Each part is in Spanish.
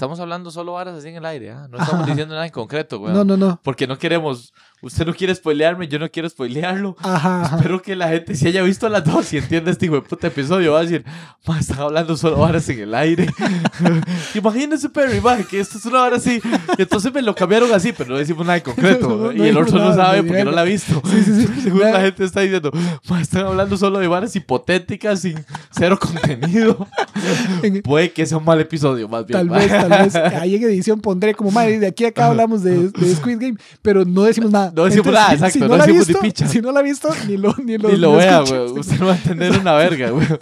Estamos hablando solo varas así en el aire, ¿ah? No estamos diciendo nada en concreto, güey. No, no, no. Porque no queremos. Usted no quiere spoilearme, yo no quiero spoilearlo. Ajá, ajá. Espero que la gente se haya visto las dos y entienda este hijo de puta episodio. Va a decir, ma, están hablando solo varas en el aire. Imagínense, Perry, ma, que esto es una vara así. Y entonces me lo cambiaron así, pero no decimos nada en concreto. No, no y el otro no sabe porque no la ha visto. Sí, sí, sí. Vea. la gente está diciendo, ma, están hablando solo de varas hipotéticas sin cero contenido. En- Puede que sea un mal episodio, más bien. Tal vez, tal vez. Ahí en edición pondré como, madre, de aquí a acá hablamos de, de Squid Game, pero no decimos nada. No decimos nada, exacto, Si no, no la decimos ni visto, picha. si no la ha visto, ni lo, ni lo, Ni lo ni vea, güey. Usted no va a entender una verga, güey.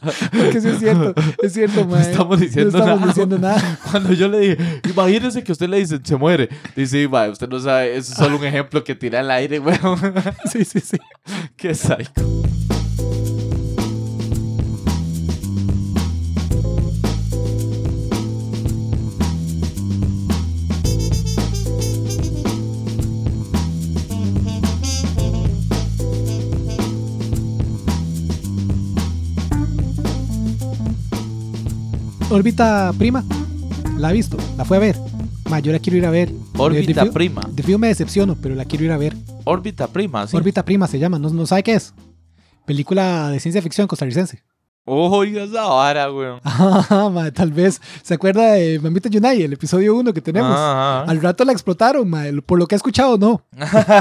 Porque sí es cierto, es cierto, No madre. estamos diciendo no estamos nada. diciendo nada. Cuando yo le dije, imagínese que usted le dice, se muere. Dice, "Sí, usted no sabe, eso es solo un ejemplo que tira al aire, güey. Sí, sí, sí. Qué psycho. Órbita Prima, la ha visto, la fue a ver. Ma, yo la quiero ir a ver. Órbita De- prima. De me decepciono, pero la quiero ir a ver. Órbita prima, sí. Órbita Prima se llama, no, no sabe qué es. Película de ciencia ficción costarricense. Oiga esa vara, güey. Ah, ma, tal vez. ¿Se acuerda de Mamita Yunai, el episodio 1 que tenemos? Ajá. Al rato la explotaron, ma, por lo que he escuchado, no.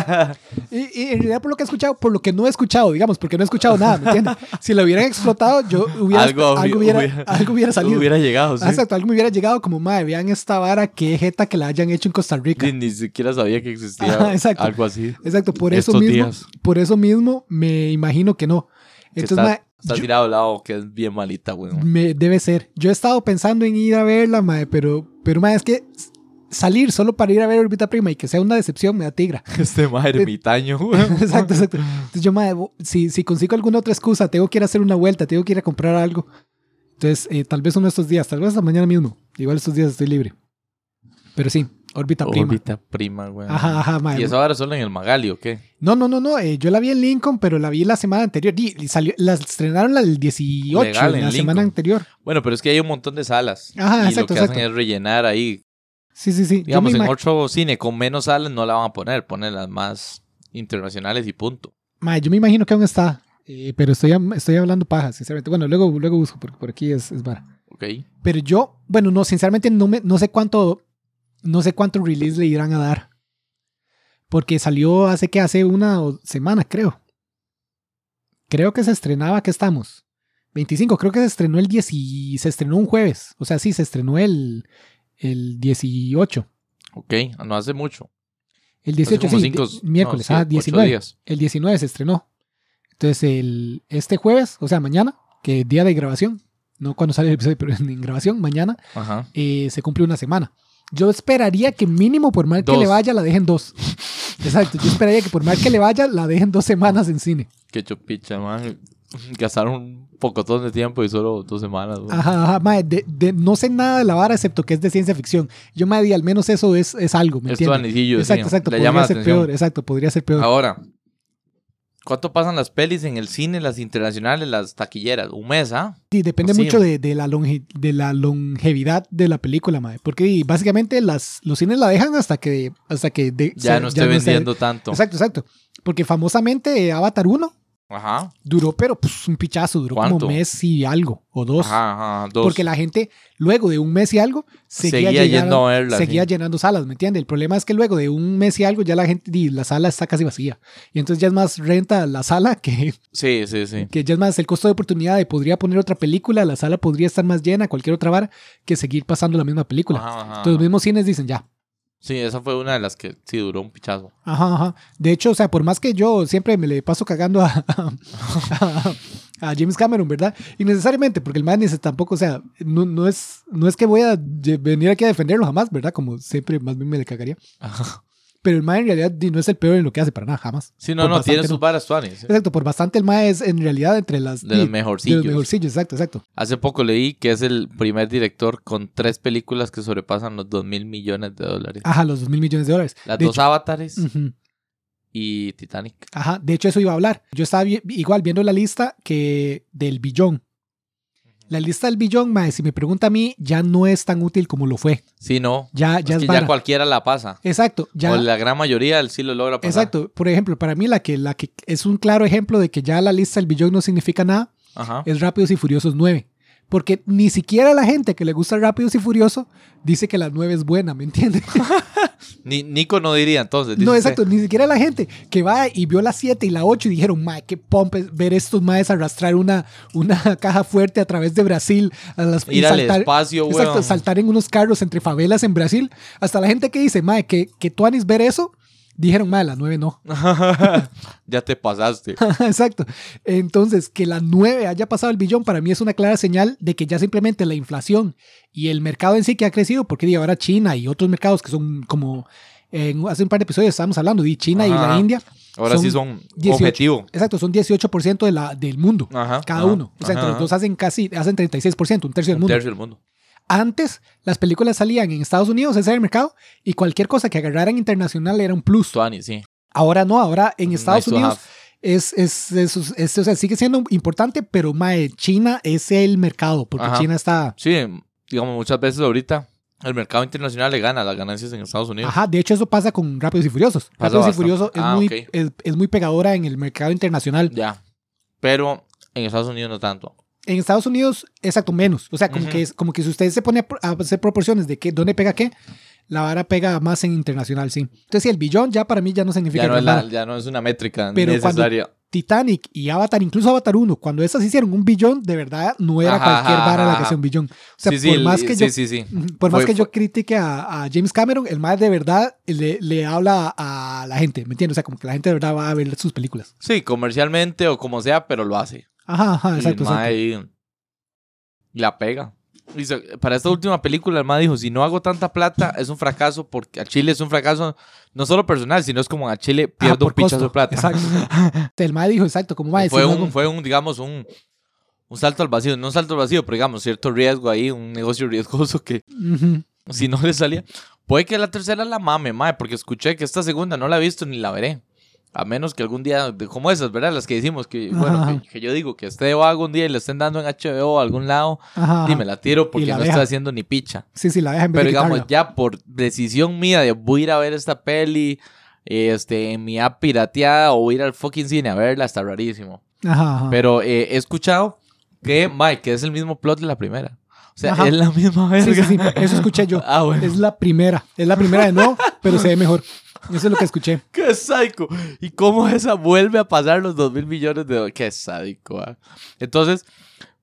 Y, y en realidad por lo que he escuchado, por lo que no he escuchado, digamos, porque no he escuchado nada, ¿me entiendes? Si lo hubieran explotado, yo hubiera, Algo algo, hubi- hubiera, hubiera- algo hubiera salido. Hubiera llegado, sí. Ah, Exacto, algo me hubiera llegado como, madre, vean esta vara, qué jeta que la hayan hecho en Costa Rica. Ni, ni siquiera sabía que existía exacto. algo así. Exacto, por eso mismo, días. por eso mismo me imagino que no. Entonces, está, está yo- tirado al lado, que es bien malita, güey. me, debe ser. Yo he estado pensando en ir a verla, mae, pero, pero mae, es que salir solo para ir a ver Orbita Prima y que sea una decepción me da tigra. Este más ermitaño, güey. exacto, exacto. Entonces yo, mae, si, si consigo alguna otra excusa, tengo que ir a hacer una vuelta, tengo que ir a comprar algo. Entonces, eh, tal vez uno de estos días, tal vez hasta mañana mismo. Igual estos días estoy libre. Pero sí, Orbita Prima. Órbita prima, güey. Ajá, ajá, mae. ¿Y esa vara solo en el Magali o qué? No, no, no, no. eh, yo la vi en Lincoln, pero la vi la semana anterior. Y, salió, la estrenaron la del 18, Legal, en la semana anterior. Bueno, pero es que hay un montón de salas. Ajá, y exacto, lo que hacen exacto. es rellenar ahí. Sí, sí, sí. Digamos, en otro cine con menos salas no la van a poner. Ponen las más internacionales y punto. Mae, yo me imagino que aún está. eh, pero estoy, estoy hablando paja, sinceramente. Bueno, luego, luego busco, porque por aquí es, es vara. ¿Ok? Pero yo, bueno, no, sinceramente no, me, no sé cuánto, no sé cuánto release le irán a dar. Porque salió hace que hace una o- semana, creo. Creo que se estrenaba, ¿qué estamos? 25, creo que se estrenó el 10 y se estrenó un jueves. O sea, sí, se estrenó el, el 18. Ok, no hace mucho. El Hace 18, como sí, cinco- miércoles, no, sí, ah, ocho 19. días. El 19 se estrenó. Entonces, el, este jueves, o sea, mañana, que es día de grabación, no cuando sale el episodio, pero en grabación, mañana, Ajá. eh, se cumple una semana. Yo esperaría que mínimo por mal que le vaya, la dejen dos. Exacto, yo esperaría que por mal que le vaya, la dejen dos semanas en cine. Qué chupicha, man. Gastaron un pocotón de tiempo y solo dos semanas. Ajá, ajá, mae, de- de- no sé nada de la vara excepto que es de ciencia ficción. Yo me di, al menos eso es, es algo, ¿me Esto entiendes? anillo, Exacto, exacto, Le llama podría la ser atención. peor, exacto, podría ser peor. Ahora, ¿cuánto pasan las pelis en el cine, las internacionales, las taquilleras? Un mes, ¿ah? Sí, depende mucho de, de la longe- de la longevidad de la película, mae, porque básicamente las, los cines la dejan hasta que, hasta que de- Ya se- no esté vendiendo tanto. Exacto, exacto. Porque famosamente Avatar 1 Ajá. duró, pero pues, un pichazo, duró ¿Cuánto? como un mes y algo, o dos. Ajá, ajá. Dos. Porque la gente, luego de un mes y algo, seguía, Seguía llenando, yendo a verla, seguía sí. llenando salas, ¿me entiendes? El problema es que luego de un mes y algo, ya la gente, la sala está casi vacía. Y entonces ya es más renta la sala que, Sí, sí, sí. que ya es más el costo de oportunidad de podría poner otra película, la sala podría estar más llena, cualquier otra vara, que seguir pasando la misma película. Ajá, Entonces los mismos cines dicen ya. Sí, esa fue una de las que sí duró un pichazo. Ajá, ajá. De hecho, o sea, por más que yo siempre me le paso cagando a, a, a James Cameron, ¿verdad? Innecesariamente, porque el man dice tampoco, o sea, no, no, es, no es que voy a venir aquí a defenderlo jamás, ¿verdad? Como siempre más bien me le cagaría. Ajá. Pero el man en realidad no es el peor en lo que hace para nada, jamás. Sí, no, Por no, tiene sus no. varas tuanis. Exacto, por bastante el man es en realidad entre las... De los mejorcillos. De los mejorcillos, exacto, exacto. Hace poco leí que es el primer director con tres películas que sobrepasan los dos mil millones de dólares. Ajá, los dos mil millones de dólares. Las de dos hecho- avatares y Titanic. Ajá, de hecho eso iba a hablar. Yo estaba igual viendo la lista que del billón. La lista del billón, mae, si me pregunta a mí, ya no es tan útil como lo fue. Sí, no. Ya, es ya es, que vara. ya cualquiera la pasa. Exacto, ya. O la gran mayoría sí lo logra pasar. Exacto. Por ejemplo, para mí la que, la que es un claro ejemplo de que ya la lista del billón no significa nada Ajá. es Rápidos y Furiosos 9. Porque ni siquiera la gente que le gusta Rápidos y Furioso dice que la 9 es buena, ¿me entiendes? Ni, Nico no diría entonces. No, exacto, ni siquiera la gente que va y vio la 7 y la 8 y dijeron, mae, qué pompe ver estos maes arrastrar una, una caja fuerte a través de Brasil. A las, y Ir al espacio, Exacto, weón. saltar en unos carros entre favelas en Brasil. Hasta la gente que dice, mae, que, que tú anís ver eso, dijeron, mae, la 9 no. ya te pasaste. Exacto. Entonces, que la 9 haya pasado el billón para mí es una clara señal de que ya simplemente la inflación y el mercado en sí que ha crecido, porque digo, ahora China y otros mercados que son como, hace un par de episodios estábamos hablando de China y Ajá. la India. Ahora Son sí son 18. objetivo. Exacto, son 18% de la, del mundo, Ajá, cada ajá, uno. O sea, entre ajá, los dos hacen casi, hacen 36%, un tercio del Un mundo. tercio del mundo. Antes, las películas salían en Estados Unidos, ese era el mercado, y cualquier cosa que agarraran internacional era un plus. Tuani, sí. Ahora no, ahora en Estados Nice Unidos es, es, es- es- o sea, sigue siendo importante, pero mae, China es el mercado, porque Ajá. China está... Sí, digamos, muchas veces ahorita el mercado internacional le gana las ganancias en Estados Unidos. Ajá, de hecho eso pasa con Rápidos y Furiosos. Pasa Rápidos y bastante. Furiosos es, Ah, muy, ok. es, es muy pegadora en el mercado internacional. Ya. Pero en Estados Unidos no tanto. En Estados Unidos, exacto, menos. O sea, como, que, es, como que si usted se pone a hacer proporciones de qué, dónde pega qué, la vara pega más en internacional, sí. Entonces, sí, el billón ya para mí ya no significa Ya no, es gran la- vara. ya no es una métrica Pero cuando- necesaria. Titanic y Avatar, incluso Avatar 1, cuando esas hicieron un billón, de verdad no era Ajá, cualquier ajá, vara la que hacía un billón. O sea, sí, sí, por más que sí, yo sí, sí. Ujú, Por más Fue- que yo fue- critique a, a James Cameron, el más de verdad le, le habla a la gente, ¿me entiendes? O sea, como que la gente de verdad va a ver sus películas. Sí, comercialmente o como sea, pero lo hace. Ajá, ajá, Y Ah, exacto, el mae exacto. ahí la pega. Y se- para esta última película, el mae dijo, si no hago tanta plata, es un fracaso, porque a Chile es un fracaso no solo personal, sino es como a Chile Ah, pierdo por un pichazo de plata. Exacto. el mae dijo, exacto, como mae, fue, si un, fue un, digamos, un, un salto al vacío. No un salto al vacío, pero digamos, cierto riesgo ahí, un negocio riesgoso que Ujú. si no le salía. Puede que la tercera la mame, mae, porque escuché que esta segunda no la he visto ni la veré. A menos que algún día, como esas, ¿verdad? Las que decimos que, Ajá, bueno, que, que yo digo que esté o algún día y le estén dando en HBO o algún lado, Ajá, y me la tiro porque la no estoy haciendo ni picha. Sí, sí, la deja en vez Pero de digamos, ya por decisión mía de voy a ir a ver esta peli este, en mi app pirateada o ir al fucking cine a verla, está rarísimo. Ajá. Pero eh, he escuchado que, Mike, que es el mismo plot de la primera. O sea, es la misma Sí, verga. sí, sí, eso escuché yo. Ah, bueno. Es la primera, es la primera de nuevo, pero se ve mejor. Eso es lo que escuché. ¡Qué sádico! ¿Y cómo esa vuelve a pasar los dos mil millones de dólares? ¡Qué sádico! ah. Entonces,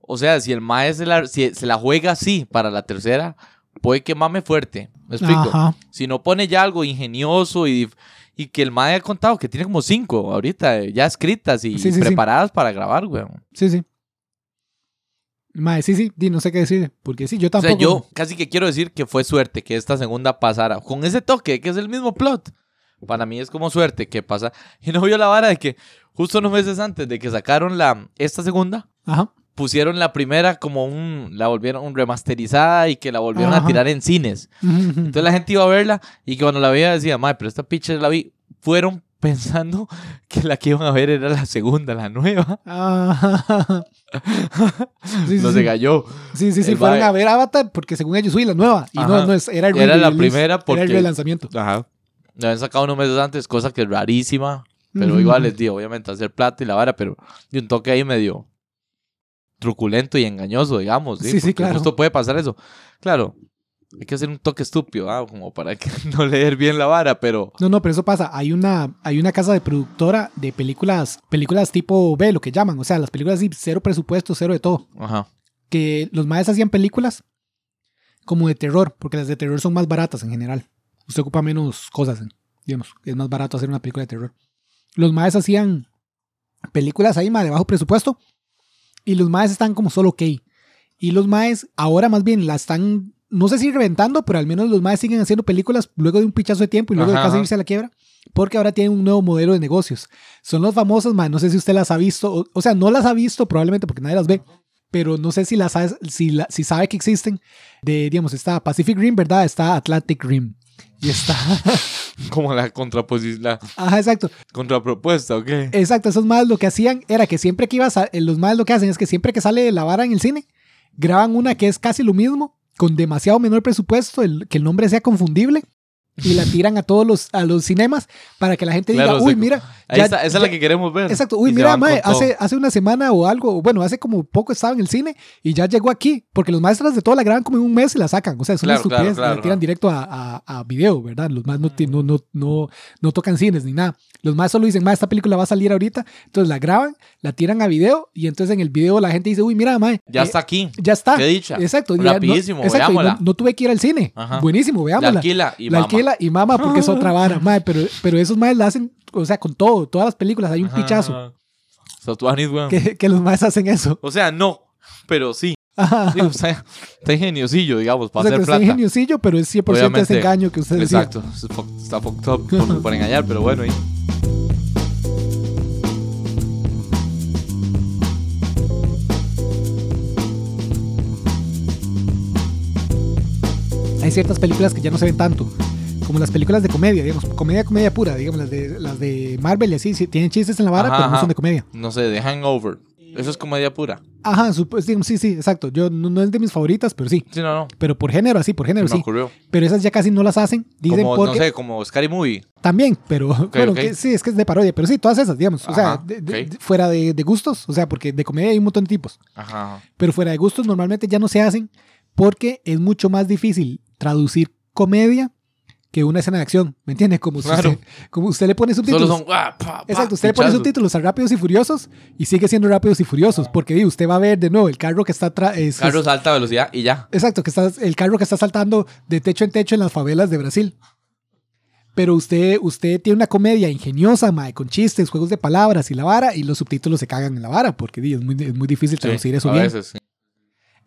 o sea, si el Mae se la, si se la juega así para la tercera, puede que mame fuerte. ¿Me explico? Ajá. Si no pone ya algo ingenioso y, y que el Mae ha contado que tiene como cinco ahorita eh, ya escritas y Sí, sí, sí. preparadas para grabar, weón. Sí, sí. Mae, sí, sí, di, no sé qué decir. Porque sí, yo O tampoco. sea, yo casi que quiero decir que fue suerte que esta segunda pasara con ese toque, que es el mismo plot. Para mí es como suerte que pasa. Y no vio la vara de que justo unos meses antes de que sacaron la, esta segunda, Ajá. pusieron la primera como un, la volvieron un remasterizada y que la volvieron a tirar en cines. Entonces la gente iba a verla y que cuando la veía decía, madre, pero esta picha la vi. Fueron pensando que la que iban a ver era la segunda, la nueva. Ajá. Sí, no sí. se cayó. Sí, sí, sí, El fueron mae- a ver Avatar porque según ellos, soy la nueva. Y no, Ajá. no, era el Era la primera Era el porque- relanzamiento. Ajá. La habían sacado unos meses antes, cosa que es rarísima. Pero igual les digo, obviamente, hacer plata y la vara, pero de un toque ahí medio truculento y engañoso, digamos. Sí, Sí, sí, claro. Justo puede pasar eso. Claro, hay que hacer un toque estúpido, ah, como para que no leer bien la vara, pero. No, no, pero eso pasa. Hay una, hay una casa de productora de películas, películas tipo B, lo que llaman. O sea, las películas así, cero presupuesto, cero de todo. Ajá. Que los maes hacían películas como de terror, porque las de terror son más baratas en general. Usted ocupa menos cosas, digamos. Es más barato hacer una película de terror. Los maes hacían películas ahí, más de bajo presupuesto. Y los maes están como solo ok. Y los maes ahora más bien la están, no sé si reventando, pero al menos los maes siguen haciendo películas luego de un pichazo de tiempo y luego Ajá, de casi irse a la quiebra. Porque ahora tienen un nuevo modelo de negocios. Son los famosos, man, no sé si usted las ha visto, o, o sea, no las ha visto probablemente porque nadie las ve, pero no sé si ha- si, la- si sabe que existen. De, digamos, está Pacific Rim, ¿verdad? Está Atlantic Rim. Y está... Como la contraposición, la Ajá, exacto. contrapropuesta, ¿ok? Exacto, esos más lo que hacían era que siempre que ibas a, eh, los más lo que hacen es que siempre que sale la vara en el cine, graban una que es casi lo mismo, con demasiado menor presupuesto, el, que el nombre sea confundible, y la tiran a todos los, a los cinemas para que la gente diga, Claro, uy, sí. mira. Ahí ya- está, esa es ya- la que queremos ver. Exacto, uy, mira, mae, hace, hace una semana o algo, bueno, hace como poco estaba en el cine y ya llegó aquí, porque los maestros de todo la graban como en un mes y la sacan, o sea, es una Claro, estupidez, claro, la tiran directo a, a, a video, ¿verdad? Los más no, no, no, no, no tocan cines ni nada. Los más solo dicen, mae, esta película va a salir ahorita, entonces la graban, la tiran a video y entonces en el video la gente dice, uy, mira, mae, Ya eh, está aquí. ya está. Qué dicha. Exacto. y ya no- Rapidísimo, exacto, y no, veámosla. no tuve que ir al cine. Ajá. Buenísimo, La veámosla. alquila y la mama. Y mama porque es otra vara, mae, pero, pero esos maes la hacen, o sea, con todo, todas las películas hay un Ajá. pichazo weón. que, que los maes hacen eso. O sea, no, pero sí. Ajá. Sí, o sea, está ingeniosillo, digamos, O para sea, hacer está plata. ingeniosillo, pero es 100% ese Obviamente. engaño que usted decía. Exacto. Está fucked up por, por engañar, pero bueno. ahí. Hay ciertas películas que ya no se ven tanto. Como las películas de comedia, digamos, comedia, comedia pura, digamos, las de, las de Marvel y así, sí, tienen chistes en la vara, Ajá, pero no son de comedia. No sé, de Hangover. Eso es comedia pura. Ajá, sí, sí, exacto. Yo no, no es de mis favoritas, pero sí. Sí, no, no. Pero por género, así, por género, me sí. ocurrió. Pero esas ya casi no las hacen. Dicen Como, porque. no sé, como Scary Movie. También, pero bueno, que sí, es que es de parodia, pero sí, todas esas, digamos, o sea, de- de- fuera de, de gustos, o sea, porque de comedia hay un montón de tipos, Ajá. pero fuera de gustos normalmente ya no se hacen porque es mucho más difícil traducir comedia que una escena de acción, ¿me entiende? Como, Claro. usted, como usted le pone subtítulos. Solo son. ah, pa, pa, Exacto, usted le pone subtítulos a Rápidos y Furiosos y sigue siendo Rápidos y Furiosos, porque usted va a ver de nuevo el carro que está atrás. Carros a alta velocidad y ya. Exacto, que está, el carro que está saltando de techo en techo en las favelas de Brasil. Pero usted, usted tiene una comedia ingeniosa, mae, con chistes, juegos de palabras y la vara, y los subtítulos se cagan en la vara, porque di, es, muy, es muy difícil traducir Sí, eso a bien. veces, sí.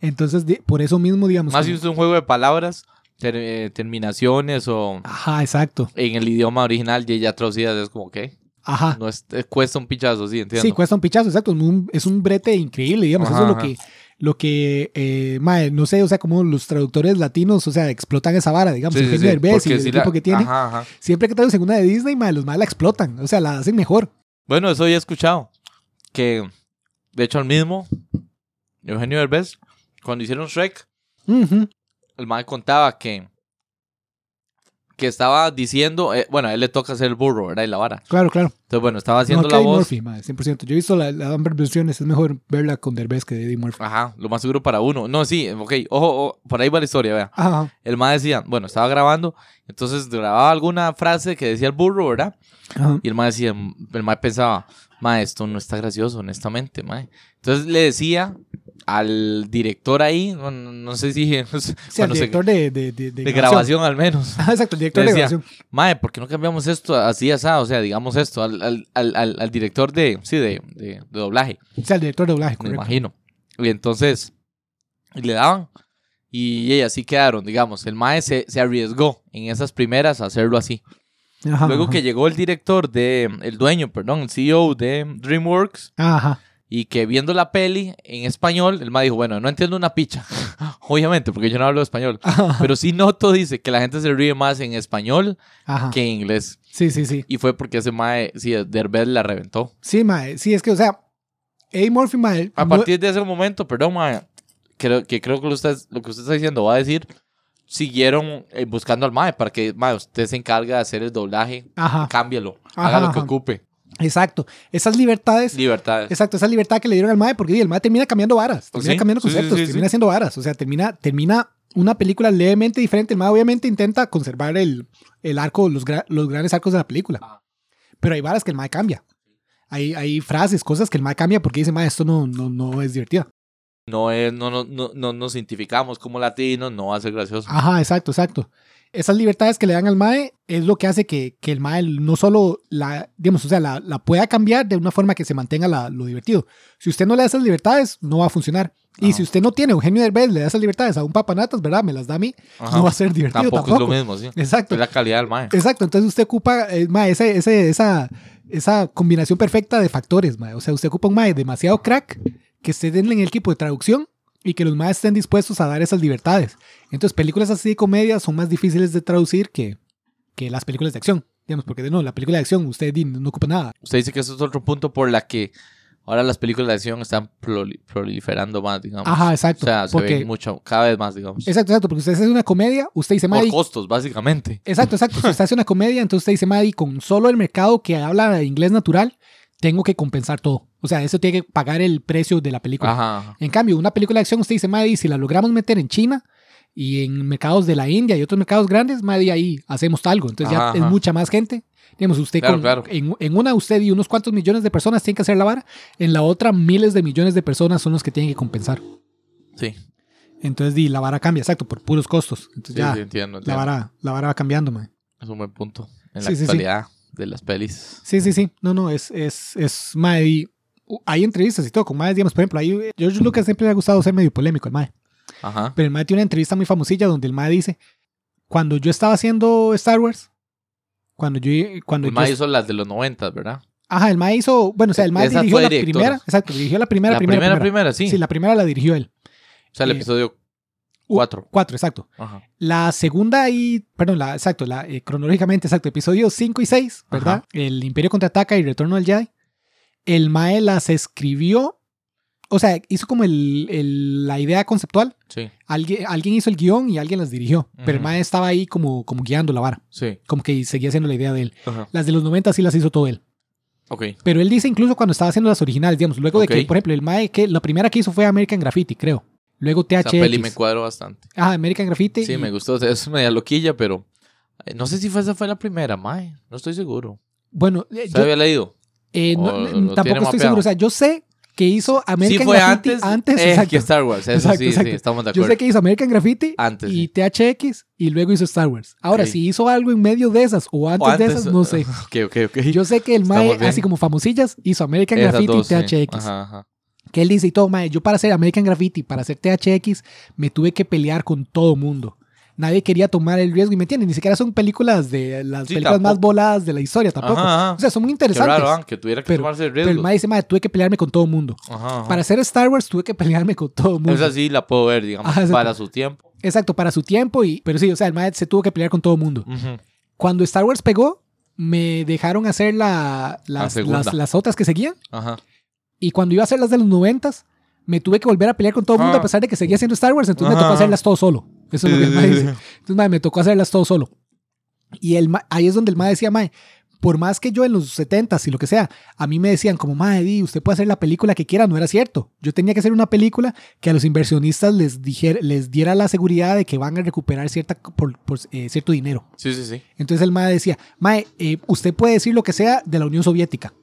Entonces, por eso mismo, digamos. Más si es un juego de palabras, ter- eh, terminaciones o Ajá, exacto. en el idioma original y ya traducidas es como que Ajá. no es, eh, cuesta un pichazo, sí, entiendo. Sí, cuesta un pichazo, exacto. Es un, es un brete increíble, digamos. Ajá, eso es lo que, lo que eh, mae, no sé, o sea, como los traductores latinos, o sea, explotan esa vara, digamos, Sí, Eugenio sí, Derbez y el equipo la- que tiene. Ajá, ajá. Siempre que traducen una de Disney, mae, los más la explotan, o sea, la hacen mejor. Bueno, eso ya he escuchado. Que, de hecho, el mismo, Eugenio Derbez, cuando hicieron Shrek, Ujú. El man contaba que que estaba diciendo, eh, bueno, a él le toca hacer el burro, ¿verdad? Y la vara. Claro, claro. Entonces, bueno, estaba haciendo no, la voz. Murphy, mae, 100%. Yo he visto la, la ambas versiones, es mejor verla con Derbez que de Eddie Murphy. Ajá, lo más seguro para uno. No, sí, ok, ojo, ojo, por ahí va la historia, vea. Ajá. El man decía, bueno, estaba grabando, entonces grababa alguna frase que decía el burro, ¿verdad? ajá. Y el man decía, el man pensaba, ma, esto no está gracioso, honestamente, ma. Entonces le decía al director ahí, no, no- no sé si, Sí, al cuando se- director de, de, de, de grabación al menos. Ajá, exacto, el director Le de decía, grabación. Mae, ¿por qué no cambiamos esto así, así? O sea, digamos esto, al, al, al, al- al director de, sí, de, de, doblaje, O sea, el director de doblaje, me correcto. imagino. Y entonces, le daban, y, y así quedaron, digamos. El Mae se, se arriesgó en esas primeras a hacerlo así. Ajá, Luego ajá. que llegó el director de, el dueño, perdón, el CEO de DreamWorks, Ajá. Y que viendo la peli en español, el Mae dijo, bueno, no entiendo una picha, obviamente, porque yo no hablo español. Ajá. Pero sí noto, dice, que la gente se ríe más en español Ajá. que en inglés. Sí, sí, sí. Y fue porque ese mae, sí, Derbez la reventó. Sí, mae. Sí, es que, o sea, Eddie Murphy, mae. A partir de ese momento, perdón, mae, creo, que creo que lo, usted, lo que usted está diciendo va a decir, siguieron eh, buscando al mae para que, mae, usted se encarga de hacer el doblaje, Ajá. cámbialo, haga lo que ocupe. Exacto. Esas libertades. Libertades. Exacto, esa libertad que le dieron al MAE, porque el MAE termina cambiando varas, termina Sí, cambiando sí, conceptos, sí, termina haciendo varas, o sea, termina, termina una película levemente diferente. El MAE obviamente intenta conservar el, el arco, los, gra- los grandes arcos de la película, Ajá. pero hay varas que el MAE cambia. Hay, hay frases, cosas que el MAE cambia porque dice, MAE, esto no, no, no es divertido. No, es, no, no, no, no nos identificamos como latinos, no va a ser gracioso. Ajá, exacto, exacto. Esas libertades que le dan al MAE es lo que hace que, que el MAE no solo la, digamos, o sea, la, la pueda cambiar de una forma que se mantenga la- lo divertido. Si usted no le da esas libertades, no va a funcionar. Y si usted no tiene Eugenio Derbez, le da esas libertades a un papanatas, ¿verdad? Me las da a mí, Ajá. no va a ser divertido tampoco, tampoco. es lo mismo, sí. Exacto. Es la calidad del mae. Exacto, entonces usted ocupa, eh, mae, ese, ese, esa, esa combinación perfecta de factores, mae. O sea, usted ocupa un mae demasiado crack que esté en el equipo de traducción y que los maes estén dispuestos a dar esas libertades. Entonces, películas así de comedia son más difíciles de traducir que, que las películas de acción. Digamos, porque de no, la película de acción usted no ocupa nada. Usted dice que eso es otro punto por la que, ahora las películas de acción están proli- proliferando más, digamos. Ajá, exacto. O sea, se porque, ven mucho, cada vez más, digamos. exacto, exacto, porque usted hace una comedia, usted dice, Por Maddy, costos, básicamente. Exacto, exacto. Si usted hace una comedia, entonces usted dice, Maddy, con solo el mercado que habla inglés natural, tengo que compensar todo. O sea, eso tiene que pagar el precio de la película. Ajá. ajá. En cambio, una película de acción, usted dice, Maddy, si la logramos meter en China y en mercados de la India y otros mercados grandes, Maddy, ahí hacemos algo. Entonces ya es mucha más gente. Digamos, usted Claro, con- claro. En, en una, usted y unos cuantos millones de personas tienen que hacer la vara. En la otra, miles de millones de personas son los que tienen que compensar. Sí, Entonces, di, la vara cambia, exacto, por puros costos. Entonces sí, ya, sí, entiendo. la, vara, la vara va cambiando, man. Es un buen punto en la Sí, sí, sí. actualidad de las pelis. Sí, sí, sí. No, no, es, es, es, mae, y, uh, hay entrevistas y todo con mae, digamos, por ejemplo, ahí eh, George Lucas siempre le ha gustado ser medio polémico, el mae. Ajá. Pero el mae tiene una entrevista muy famosilla donde el mae dice, cuando yo estaba haciendo Star Wars, cuando yo, cuando El yo, mae hizo las de los 90, ¿verdad? ajá, el mae hizo, bueno, o sea, el mae Esa dirigió la director. primera, exacto, dirigió la primera, la primera, primera, primera. primera, sí. Sí, la primera la dirigió él. O sea, el eh, episodio 4. Cuatro, exacto. Ajá. La segunda y, perdón, la, exacto, la, eh, cronológicamente, exacto, episodios 5 y 6, ¿verdad? Ajá. El Imperio contraataca y Retorno del Jedi. El Mae las escribió, o sea, hizo como el, el- la idea conceptual. Sí, Alguien, alguien hizo el guion y alguien las dirigió, pero el. Mae estaba ahí como, como guiando la vara, sí. como que seguía haciendo la idea de él. Las de los 90 sí las hizo todo él. Ok. Pero él dice incluso cuando estaba haciendo las originales, digamos, luego de que, por ejemplo, el Mae, que la primera que hizo fue American Graffiti, creo. Luego Esa peli me THX. cuadró bastante. Ah, American Graffiti. Sí, y- me gustó. O sea, es media loquilla, pero eh, no sé si fue, esa fue la primera, mae. No estoy seguro. Bueno, eh, ¿Se yo- había leído? Eh, no, O lo- lo tiene tampoco estoy seguro. O sea, yo sé que hizo American sí, fue Graffiti antes, antes. eh, exacto. que Star Wars. Eso Exacto, sí, exacto. sí, estamos de Yo acuerdo. sé que hizo American Graffiti Antes, y sí. THX y luego hizo Star Wars. Ahora, Ok. si hizo algo en medio de esas o antes, O antes, de esas, no sé. Ok, ok, ok. Yo sé que el Mae, así como famosillas, hizo American Esas Graffiti dos, y sí. THX. Ajá, ajá. Que él dice y todo, Mae, yo para hacer American Graffiti, para hacer THX, me tuve que pelear con todo mundo. Nadie quería tomar el riesgo y me entiendes, ni siquiera son películas de las Sí, películas más tampoco. voladas de la historia tampoco. Ajá, ajá. O sea, son muy Qué interesantes. raro, ah, que tuviera que Pero- tomarse el pero riesgo. el Mae dice, Mae, tuve que pelearme con todo el mundo. Ajá. Para hacer Star Wars tuve que pelearme con todo el mundo. Esa sí la puedo ver, digamos, para su tiempo. Exacto, para su tiempo. Y, pero sí, o sea, el Mae se tuvo que pelear con todo mundo. Ujú. Cuando Star Wars pegó, me dejaron hacer la, La las, segunda. las, las otras que seguían. Ajá. Y cuando iba a hacer las de los noventas, me tuve que volver a pelear con todo el mundo Ah. a pesar de que seguía haciendo Star Wars. Entonces me Ajá. tocó hacerlas todo solo. Eso es lo que el Mae dice. Entonces, Mae, me tocó hacerlas todo solo. Y el ma- ahí es donde el Mae decía, Mae, por más que yo en los 70s y lo que sea, a mí me decían como, Mae, di, usted puede hacer la película que quiera, no era cierto. Yo tenía que hacer una película que a los inversionistas les, dijera, les diera la seguridad de que van a recuperar cierta, por, por, eh, cierto dinero. Sí, sí, sí. Entonces el Mae decía, Mae, eh, usted puede decir lo que sea de la Unión Soviética.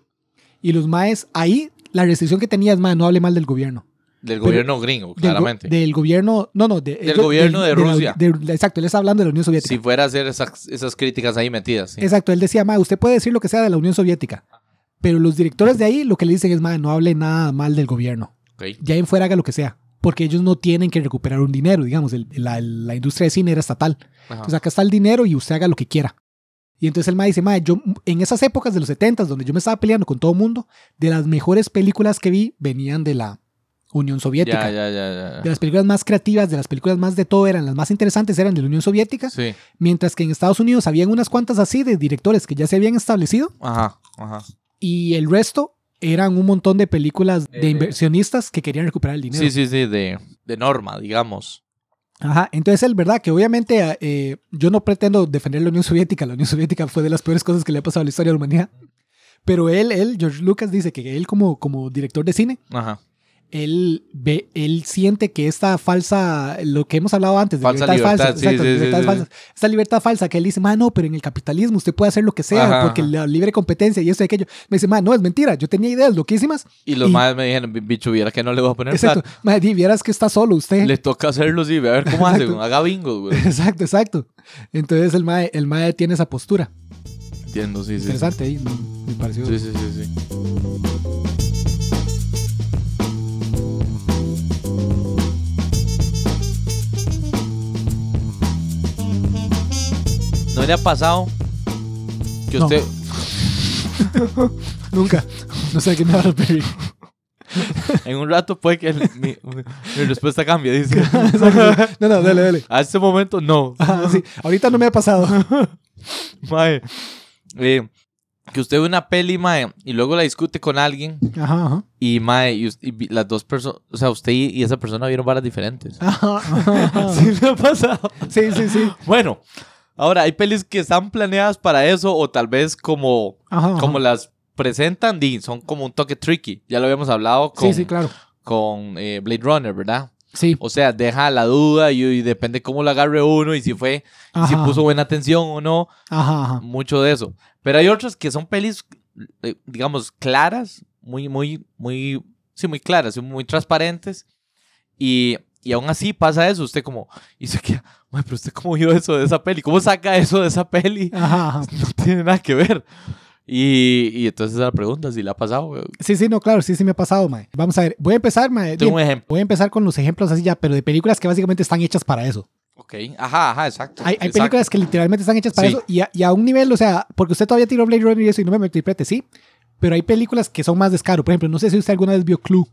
Y los Maes, ahí la restricción que tenía es, Mae, no hable mal del gobierno. Del Pero- gobierno gringo, claramente. del gobierno, no, no, de- Del ellos- gobierno de Rusia. de- exacto, él está hablando de la Unión Soviética. Si fuera a hacer esas, esas críticas ahí metidas. Sí. Exacto, él decía, ma, usted puede decir lo que sea de la Unión Soviética, pero los directores de ahí lo que le dicen es, ma, no hable nada mal del gobierno. Ya en fuera haga lo que sea, porque ellos no tienen que recuperar un dinero, digamos, el- la, la industria de cine era estatal. Ajá. Entonces acá está el dinero y usted haga lo que quiera. Y entonces el ma dice, ma, yo en esas épocas de los 70 donde yo me estaba peleando con todo el mundo, de las mejores películas que vi venían de la Unión Soviética. ya, ya, ya, De las películas más creativas, de las películas más de todo, eran las más interesantes, eran de la Unión Soviética. Sí. Mientras que en Estados Unidos habían unas cuantas así de directores que ya se habían establecido Ajá, ajá. y el resto eran un montón de películas de Eh, inversionistas que querían recuperar el dinero. Sí, sí, sí, de, de norma, digamos. Ajá, entonces es verdad que obviamente eh, yo no pretendo defender la Unión Soviética, la Unión Soviética fue de las peores cosas que le ha pasado a la historia de la humanidad. Pero él, él, George Lucas dice que él como, como director de cine, Ajá. Él ve, él siente que esta falsa, lo que hemos hablado antes, de Falsa libertades libertad, falsas, sí, exacto, sí, libertades sí. falsas, esta libertad falsa que él dice, no, pero en el capitalismo usted puede hacer lo que sea Ajá, porque ajá. la libre competencia y esto y aquello. Me dice, no, es mentira, yo tenía ideas loquísimas. Y los Y- madres me dijeron, "Bi- bicho, viera que no le voy a poner Exacto, man, di, vieras que está solo usted. Le toca hacerlo, sí, a ver cómo hace, haga bingos, güey. Exacto, exacto. Entonces el mae, el mae tiene esa postura. Entiendo, sí, sí. Interesante me pareció. Sí, sí, sí, sí. ¿No le ha pasado que No. usted... Nunca. No sé a qué me va a referir. En un rato puede que el- mi, mi respuesta cambie, dice. Exacto. No, no, dale, dale. A este momento, no. Ajá, sí. Ahorita no me ha pasado. Mae, eh, que usted ve una peli, mae, y luego la discute con alguien Ajá, ajá. y, mae, y, us- y vi- las dos personas, o sea, usted y, y esa persona vieron varas diferentes. Ajá, ajá, ajá. Sí, me ha pasado. Sí, sí, sí. Bueno, ahora hay pelis que están planeadas para eso o tal vez como, Ajá, ajá. como las presentan, son como un toque tricky. Ya lo habíamos hablado con, Sí, sí, claro. con eh, Blade Runner, ¿verdad? Sí. O sea, deja la duda y, y depende cómo lo agarre uno y si fue, y si puso buena atención o no, Ajá, mucho de eso. Pero hay otras que son pelis, eh, digamos, claras, muy, muy, muy, sí, muy claras, muy transparentes. Y, y aún así pasa eso, usted como, y se queda, "Mae, pero usted cómo vio eso de esa peli, cómo saca eso de esa peli, Ajá, no tiene nada que ver. Y, y entonces la pregunta si le ha pasado. güey. Sí, sí, no, claro, sí, sí me ha pasado, mae. Vamos a ver, voy a empezar, mae. Tengo un ejemplo. Voy a empezar con los ejemplos así ya, pero de películas que básicamente están hechas para eso. Ok, ajá, ajá, exacto. Hay, hay exacto. películas que literalmente están hechas para Sí. eso y a, y a un nivel, o sea, porque usted todavía tiró Blade Runner y eso y no me malinterprete, sí, pero hay películas que son más descaro. Por ejemplo, no sé si usted alguna vez vio Clue.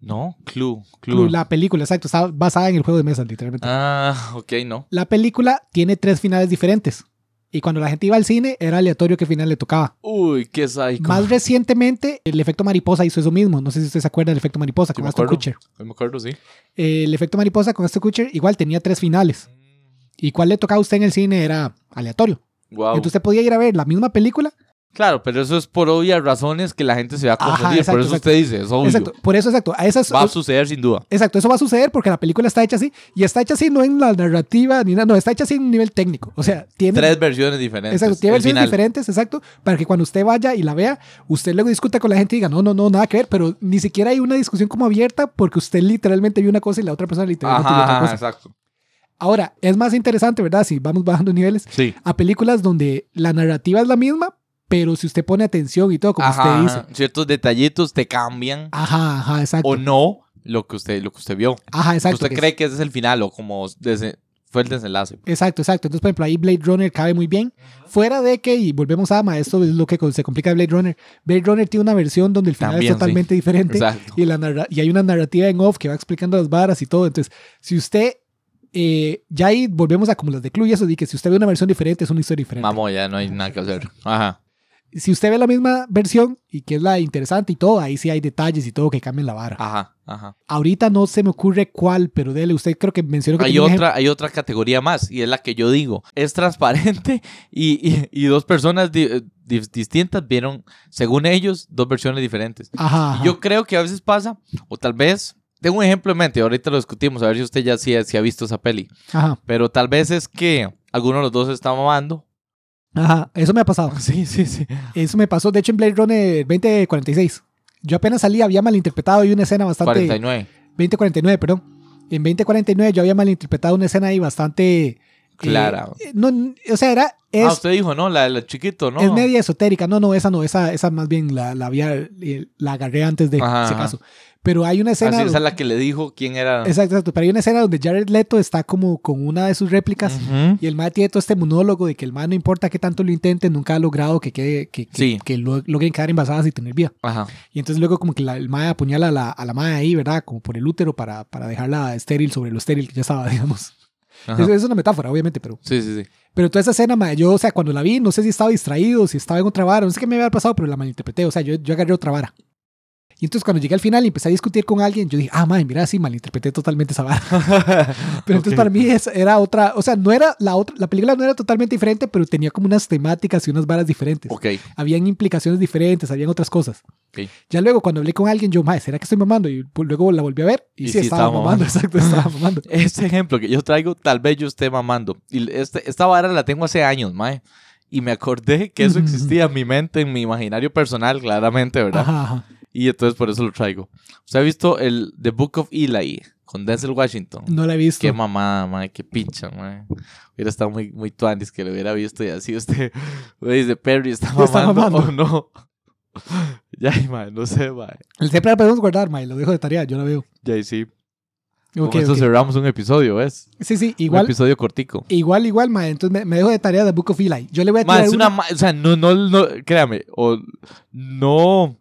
No, Clue, Clue. Clue, la película, exacto, está basada en el juego de mesa, literalmente. Ah, ok, no. La película tiene tres finales diferentes. Y cuando la gente iba al cine, era aleatorio qué final le tocaba. Uy, qué psycho. Más recientemente, el efecto mariposa hizo eso mismo. No sé si usted se acuerda del efecto mariposa con Aston. Kutcher. Me acuerdo, sí. Eh, el efecto mariposa con Aston Kutcher igual tenía tres finales. Y cuál le tocaba a usted en el cine era aleatorio. Wow. Entonces usted podía ir a ver la misma película. Claro, pero eso es por obvias razones que la gente se va a Ajá, confundir. exacto, por eso exacto. usted dice, es obvio. Exacto. Por eso, exacto. A esas, Va a suceder sin duda. exacto, eso va a suceder porque la película está hecha así. Y está hecha así no en la narrativa ni nada. No, está hecha así en un nivel técnico. O sea, tiene... Tres versiones diferentes. Exacto, tiene versiones final. diferentes, exacto, para que cuando usted vaya y la vea, usted luego discuta con la gente y diga, no, no, no, nada que ver, pero ni siquiera hay una discusión como abierta porque usted literalmente vio una cosa y la otra persona literalmente vio Ajá, otra ajá, cosa. exacto. Ahora, es más interesante, ¿verdad? Si vamos bajando niveles, Sí. a películas donde la narrativa es la misma, pero si usted pone atención y todo, como Ajá, usted dice. ajá. Ciertos detallitos te cambian Ajá, ajá, exacto. o no lo que usted, lo que usted vio. Ajá, exacto. usted que cree que ese es el final o como dese- fue el desenlace. Exacto, exacto. Entonces, por ejemplo, ahí Blade Runner cabe muy bien. Fuera de que, y volvemos a, ma, esto es lo que se complica de Blade Runner. Blade Runner tiene una versión donde el final También, es totalmente diferente. Exacto. Y, la y hay una narrativa en off que va explicando las varas y todo. Entonces, si usted, eh, ya ahí volvemos a como las de Clue y eso, de que si usted ve una versión diferente, es una historia diferente. Vamos, ya no hay nada que hacer. Ajá. Si usted ve la misma versión y que es la interesante y todo, ahí sí hay detalles y todo que cambian la vara. Ajá, ajá. Ahorita no se me ocurre cuál, pero dele, usted creo que mencionó que Hay otra, hay otra categoría más y es la que yo digo. Es transparente y, y- y dos personas di- eh, di- distintas vieron, según ellos, dos versiones diferentes. Ajá, ajá. Y yo creo que a veces pasa, o tal vez, tengo un ejemplo en mente, ahorita lo discutimos, a ver si usted ya sí, sí ha visto esa peli. Ajá, Pero tal vez es que alguno de los dos está mamando. Ajá. Eso me ha pasado. Sí, sí, sí. Eso me pasó, de hecho, en Blade Runner 2046. Yo apenas salí, había malinterpretado y una escena bastante... 49. 2049, perdón. En 2049 yo había malinterpretado una escena ahí bastante... eh, Clara. eh, no, o sea, era... Es, ah, usted dijo, ¿no? La del chiquito, ¿no? es media esotérica. No, no, esa no. Esa, esa más bien la, la había... eh, La agarré antes de Ajá, ese ajá. caso. Pero hay una escena... Así, esa es la que le dijo quién era. Exacto, exacto. Pero hay una escena donde Jared Leto está como con una de sus réplicas y el mae tiene todo este monólogo de que el mae no importa que tanto lo intente, nunca ha logrado que, quede, que, que, Sí. que lo- logren quedar embarazadas y tener vida. Ajá. Y entonces luego como que la- el mae apuñala a la, a la mae ahí, ¿verdad? Como por el útero para, para dejarla estéril sobre lo estéril que ya estaba, digamos. Eso es una metáfora, obviamente, pero... Sí, sí, sí. Pero toda esa escena, mae, yo, o sea, cuando la vi, no sé si estaba distraído, si estaba en otra vara, no sé qué me había pasado, pero la malinterpreté, o sea, yo, yo agarré otra vara. Y entonces cuando llegué al final y empecé a discutir con alguien, yo dije, ah, mae, mira, sí, malinterpreté totalmente esa vara. Pero entonces Ok. para mí es- era otra, o sea, no era la otra, la película no era totalmente diferente, pero tenía como unas temáticas y unas varas diferentes. Ok. Habían implicaciones diferentes, habían otras cosas. Ok. Ya luego cuando hablé con alguien, yo, mae, ¿será que estoy mamando? Y pues, luego la volví a ver y, Y sí, sí estaba, estaba mamando, mamando. exacto, estaba mamando. Este ejemplo que yo traigo, tal vez yo esté mamando. Y este, esta vara la tengo hace años, mae. Y me acordé que eso existía en mi mente, en mi imaginario personal, claramente, ¿verdad? Ajá, ajá. Y entonces por eso lo traigo. ¿Usted ha visto el The Book of Eli con Denzel Washington? No la he visto. Qué mamada, mae, qué pincha, mae. Hubiera estado muy, muy tuanis que lo hubiera visto y así usted me dice, Perry, ¿está mamando, o no? ya, mae, no sé. El siempre la podemos guardar, mae, lo dejo de tarea, yo la veo. Ya, y sí. Con eso ok. cerramos un episodio, ¿ves? Sí, sí, Un igual, episodio cortico. igual, igual, mae. Entonces me, me dejo de tarea de Book of Eli. Yo le voy a Ma, tirar es una, una- ma- o sea, no, no, no, créame, o no,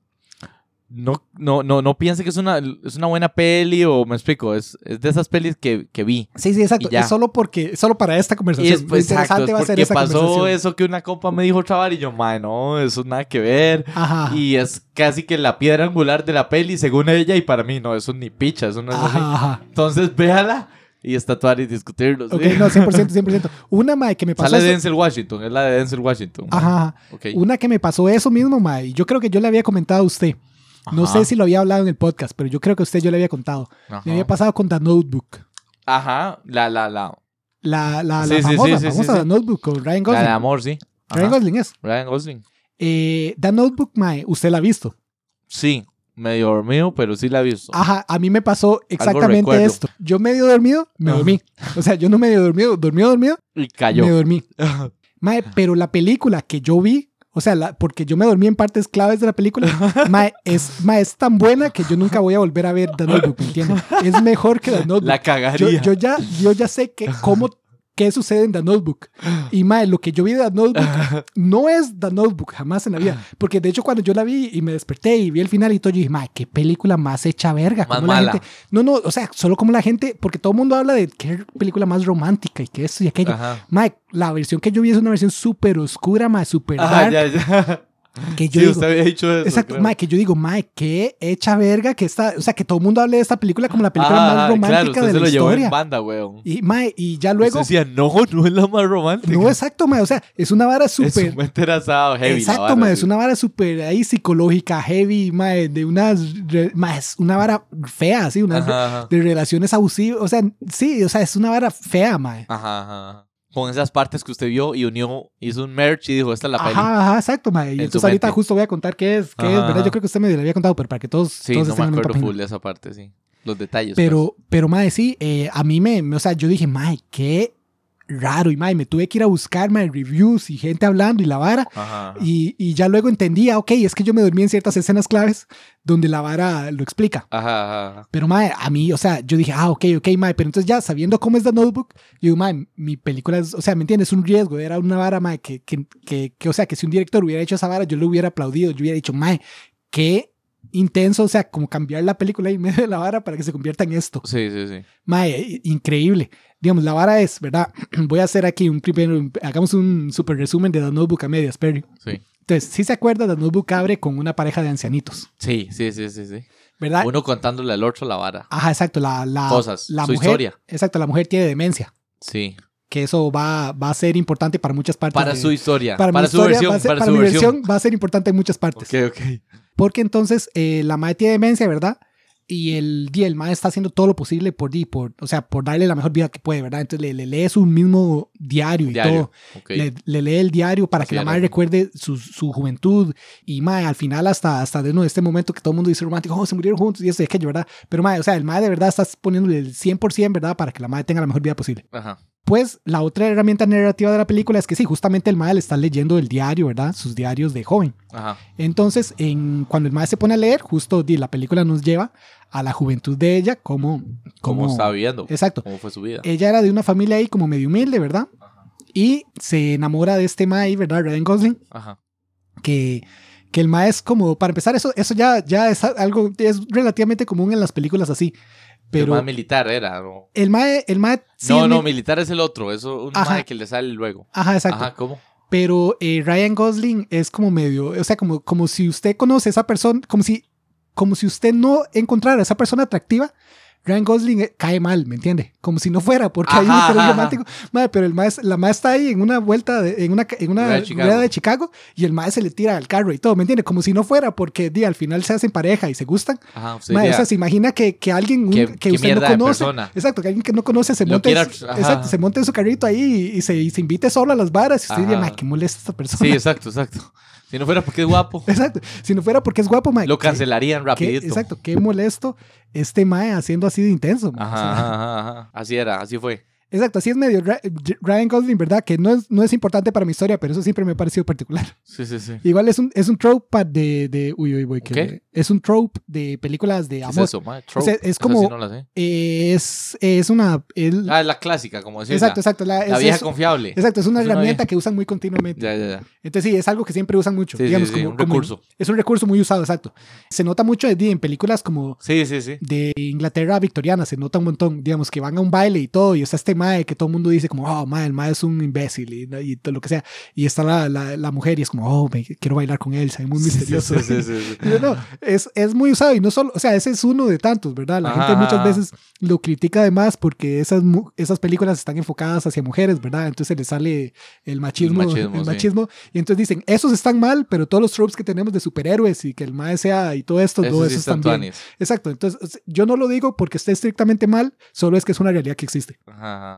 no, no, no, no piense que es una, es una buena peli o me explico, es, es de esas pelis que, que vi. Sí, sí, exacto. Es solo porque, solo para esta Y conversación. es, pues, exacto, interesante es va a ser porque esa pasó conversación. eso que una compa me dijo chaval y yo, mae, no, eso nada que ver. Ajá. Y es casi que la piedra angular de la peli según ella y para mí no, eso ni picha, eso no es. Ajá, ajá. Entonces véala y estatuar y discutirlo. ¿sí? Ok, no, 100%, 100%. Una, mae, que me pasó Sale eso- Denzel Washington, es la de Denzel Washington. mae. Ajá, ajá. Ok. Una que me pasó eso mismo, mae. y Yo creo que yo le había comentado a usted. No sé si lo había hablado en el podcast, pero yo creo que a usted yo le había contado. Ajá. Le había pasado con The Notebook. Ajá, la, la, la. La, la, Sí, la sí, sí, famosa, sí, famosa. The Notebook con Ryan La Gosling. de amor, sí. Ajá. Ryan Gosling es. Ryan Gosling. Eh, The Notebook, mae, usted la ha visto. Sí, medio dormido, pero sí la he visto. Ajá, a mí me pasó exactamente esto. Yo medio dormido, me Ajá. dormí. O sea, yo no medio dormido, dormido, dormido, Y cayó. me dormí. Mae, pero la película que yo vi, o sea, la- porque yo me dormí en partes claves de la película, mae, es, mae, es tan buena que yo nunca voy a volver a ver The Notebook, ¿me entiendes? Es mejor que The Notebook. la yo, cagaría. yo ya, yo ya sé que, cómo, qué sucede en The Notebook. Y mae, lo que yo vi de The Notebook no es The Notebook, jamás en la vida. Porque de hecho cuando yo la vi y me desperté y vi el final y todo, yo dije, mae, qué película más hecha verga. Más cómo la mala. gente- no, no, o sea, solo como la gente, porque todo el mundo habla de qué película más romántica y que esto y aquello. Mae, la versión que yo vi es una versión súper oscura, mae, súper dark. ya, ya. Que yo sí, digo, usted había dicho eso. exacto, creo. mae, que yo digo, mae, qué hecha verga que está, o sea, que todo el mundo hable de esta película como la película Ajá, más romántica claro, usted de se la lo llevó en historia. banda, weón. Y mae, y ya luego, Usted decía, no, no es la más romántica. no, exacto, mae, o sea, es una vara súper heavy. Exacto, vara, mae, sí. es una vara súper ahí psicológica, heavy, mae, de unas, es una vara fea, Ajá, ajá. de relaciones abusivas, o sea, sí, o sea, es una vara fea, mae. Ajá, ajá. Con esas partes que usted vio y unió, hizo un merch y dijo, esta es la peli. Ajá, ajá, exacto, mae. Y En entonces ahorita justo voy a contar qué es, qué es, Ajá, ¿verdad? ajá. Yo creo que usted me lo había contado, pero para que todos, Sí, todos no me estén en la misma acuerdo full de esa parte, sí. Los detalles. pues. Pero, pero, mae, sí, eh, a mí me, o sea, yo dije, mae, qué raro, y mae, me tuve que ir a buscar, mae, reviews y gente hablando y la vara. Ajá. ajá. Y, y ya luego entendía, ok, es que yo me dormí en ciertas escenas claves donde la vara lo explica. Ajá. Pero, mae, a mí, o sea, yo dije, ah, ok, ok, mae, pero entonces ya sabiendo cómo es The Notebook, yo digo, mae, mi película es, o sea, ¿me entiendes? Es un riesgo, era una vara, mae, que, que, que, que, o sea, que si un director hubiera hecho esa vara, yo lo hubiera aplaudido, yo hubiera dicho, mae, qué intenso, o sea, como cambiar la película en medio de la vara para que se convierta en esto. Sí, sí, sí. Mae, increíble. Digamos, la vara es, ¿verdad? Voy a hacer aquí un primero, hagamos un super resumen de The Notebook a medias, Perry. Sí, Entonces, si se acuerda, The Notebook abre con una pareja de ancianitos, sí, sí, sí, sí. sí. ¿verdad? Uno contándole al otro la vara. Ajá, exacto. La, la, Cosas, la su mujer, historia. Exacto, la mujer tiene demencia. Sí. Que eso va, va a ser importante para muchas partes. Para de- su historia. para su historia versión. va a ser- para, para su mi versión. versión va a ser importante en muchas partes. Ok, ok. Porque entonces eh, la madre tiene demencia, ¿verdad? Y el día el madre está haciendo todo lo posible por, por, o sea, por darle la mejor vida que puede, ¿verdad? Entonces le, le lee su mismo diario y Diario. todo. Le, le lee el diario para Así que la madre recuerde su, su juventud. Y mae, al final, hasta, hasta de nuevo, este momento que todo el mundo dice romántico, oh, se murieron juntos y eso y aquello, ¿verdad? Pero mae, o sea, el madre de verdad está poniéndole el 100%, ¿verdad? Para que la madre tenga la mejor vida posible. Ajá. Pues la otra herramienta narrativa de la película es que sí, justamente el le está leyendo el diario, ¿verdad? Sus diarios de joven. Ajá. Entonces, en, cuando el madre se pone a leer, justo di, la película nos lleva a la juventud de ella, como... ¿Cómo como está viviendo? Exacto. ¿Cómo fue su vida? Ella era de una familia ahí como medio humilde, ¿verdad? Y se enamora de este mae, ¿verdad? Ryan Gosling, Ajá. que, que el mae es como, para empezar, eso, eso ya, ya es algo, es relativamente común en las películas así. Pero Pero más militar era. ¿no? el mae, el mae... sí no, es no, mi- militar es el otro. Eso un Ajá. mae que le sale luego. Ajá, exacto. Ajá, ¿cómo? Pero eh, Ryan Gosling es como medio, o sea, como, como si usted conoce a esa persona, como si, como si usted no encontrara a esa persona atractiva. Ryan Gosling eh, cae mal, ¿me entiende? Como si no fuera, porque hay un Ajá, interés ajá, romántico. Madre, pero el mae, la mae está ahí en una vuelta, de- en una, en una Rueda de Chicago. de Chicago y el mae se le tira al carro y todo, ¿me entiende? Como si no fuera, porque di, al final se hacen pareja y se gustan. Ajá, usted Mae, o sea, se imagina que, que alguien un- ¿Qué- que usted no conoce, exacto, que alguien que no conoce se monte, quiera- ajá. exacto, se monte en su carrito ahí y, y se, y se invite solo a las varas y usted diría, Ajá. qué molesta esta persona. Sí, exacto, exacto. Si no fuera porque es guapo, Exacto. Si no fuera porque es guapo, mae. lo cancelarían rapidito. exacto. Qué molesto este mae haciendo así de intenso. mae. Ajá, ajá, ajá. Así era, así fue. Exacto, así es medio Ryan Gosling, ¿verdad? Que no es, no es importante para mi historia, pero eso siempre me ha parecido particular. Sí, sí, sí. Igual es un, es un trope de, de... Uy, uy, uy. que- ¿Qué? Es un trope de películas de ¿Qué amor. es eso, mae? O sea, es como- sí no la sé. Eh, es, es una... el- Ah, es la clásica, como decir. exacto, la, exacto. La, la es, vieja es- confiable. exacto, es una herramienta que usan muy continuamente. Ya, ya, ya. Entonces sí, es algo que siempre usan mucho. Sí, sí, digamos, sí, como, un como- recurso. es un recurso muy usado, exacto. Se nota mucho en películas como Sí, sí, sí. de Inglaterra victoriana, se nota un montón, digamos, que van a un baile y todo, y está este mae que todo el mundo dice como, oh, mae, el mae es un imbécil y, y todo lo que sea, y está la, la, la mujer y es como, oh, me, quiero bailar con él, se ve muy misterioso. Sí, sí, sí. Pero no, es, es muy usado y no solo, o sea, ese es uno de tantos, ¿verdad? La Ajá, gente muchas veces lo critica además porque esas, esas películas están enfocadas hacia mujeres, ¿verdad? Entonces le sale el machismo, el machismo, machismo, sí. y entonces dicen, esos están mal, pero todos los tropes que tenemos de superhéroes y que el mae sea y todo esto, Eso todo sí eso está están bien. Exacto, entonces yo no lo digo porque esté estrictamente mal, solo es que es una realidad que existe. Ajá.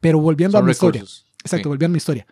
Pero volviendo a Son mi historia, recursos. exacto, Sí. volviendo a mi historia.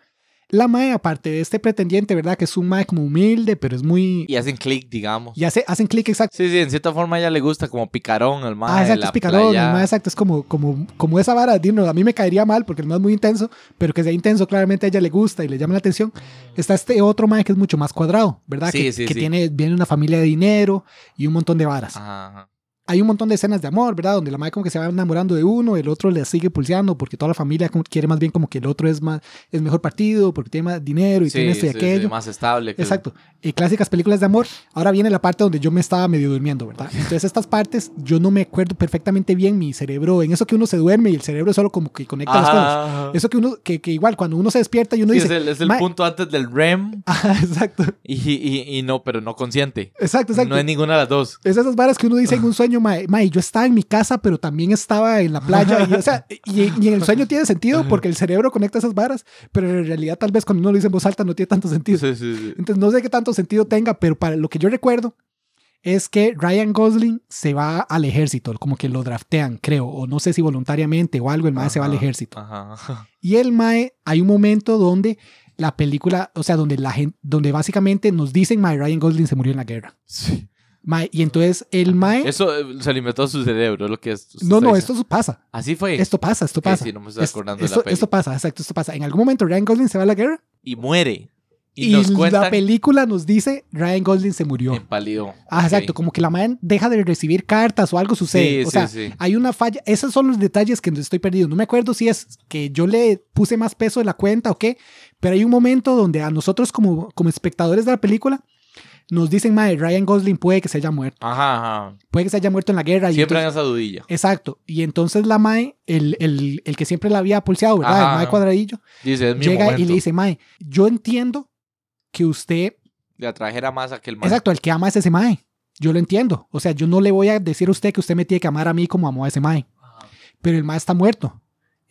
La Mae, aparte de este pretendiente, ¿verdad? Que es un Mae como humilde, pero es muy... Y hacen clic, digamos. Y hace, hacen clic exacto. Sí, sí, en cierta forma a ella le gusta como picarón, el mae. Ah, exacto, la es picarón, playa. el Mae, exacto, es como, como, como esa vara, dino, a mí me caería mal porque el Mae es muy intenso, pero que sea intenso, claramente a ella le gusta y le llama la atención. Está este otro Mae que es mucho más cuadrado, ¿verdad? Sí, que sí, que sí. tiene, viene una familia de dinero y un montón de varas. Ajá, ajá. Hay un montón de escenas de amor, ¿verdad? Donde la madre como que se va enamorando de uno, el otro le sigue pulseando porque toda la familia quiere más bien como que el otro es más es mejor partido porque tiene más dinero y Sí, tiene esto y sí, sí, aquello. más estable. que- Exacto. Y clásicas películas de amor. Ahora viene la parte donde yo me estaba medio durmiendo, ¿verdad? Entonces estas partes yo no me acuerdo perfectamente bien mi cerebro, en eso que uno se duerme y el cerebro solo como que conecta las cosas. Ajá. Eso que uno, que, que igual cuando uno se despierta y uno Sí, dice... es el, es el punto antes del REM Ajá, exacto. y, y, y no, pero no consciente. Exacto, exacto. No es ninguna de las dos. Es esas varas que uno dice en un sueño, mae, mae, yo estaba en mi casa, pero también estaba en la playa. Y, o sea, y, y en el sueño tiene sentido porque el cerebro conecta esas varas, pero en realidad tal vez cuando uno lo dice en voz alta no tiene tanto sentido. Sí, sí, sí. Entonces no sé qué tanto sentido tenga, pero para lo que yo recuerdo es que Ryan Gosling se va al ejército, como que lo draftean, creo, o no sé si voluntariamente o algo, el mae se va al Ajá, ejército. Ajá, ajá. Y el mae, hay un momento donde la película, o sea, donde la gente, donde básicamente nos dicen, mae, Ryan Gosling se murió en la guerra. Sí. Mae, y entonces el mae... Eso eh, se alimentó su cerebro, lo que es. No, no, esto pasa. Así fue. Esto pasa, esto pasa. sí, no me estoy Es- acordando de la esto, peli. esto pasa, exacto, esto pasa. En algún momento Ryan Gosling se va a la guerra Y muere. Y, y, nos la cuentan película nos dice Ryan Gosling se murió. en pálido. Ah, exacto, como que la man deja de recibir cartas o algo sucede. Sí, o sí, sea, sí. hay una falla. Esos son los detalles que estoy perdido. No me acuerdo si es que yo le puse más peso de la cuenta o qué, pero hay un momento donde a nosotros como, como espectadores de la película nos dicen, madre, Ryan Gosling puede que se haya muerto. Ajá, ajá. Puede que se haya muerto en la guerra. y Siempre en esa dudilla. Exacto. Y entonces la Mae, el, el, el que siempre la había pulseado, ¿verdad? Ajá. El Mae Cuadradillo, Dice, es mi llega momento. y le dice, Mae, yo entiendo que usted, Le atrajera más a aquel man. exacto, el que ama es ese Mae. Yo lo entiendo. O sea, yo no le voy a decir a usted que usted me tiene que amar a mí como amó a ese Mae. Ajá. Pero el Mae está muerto.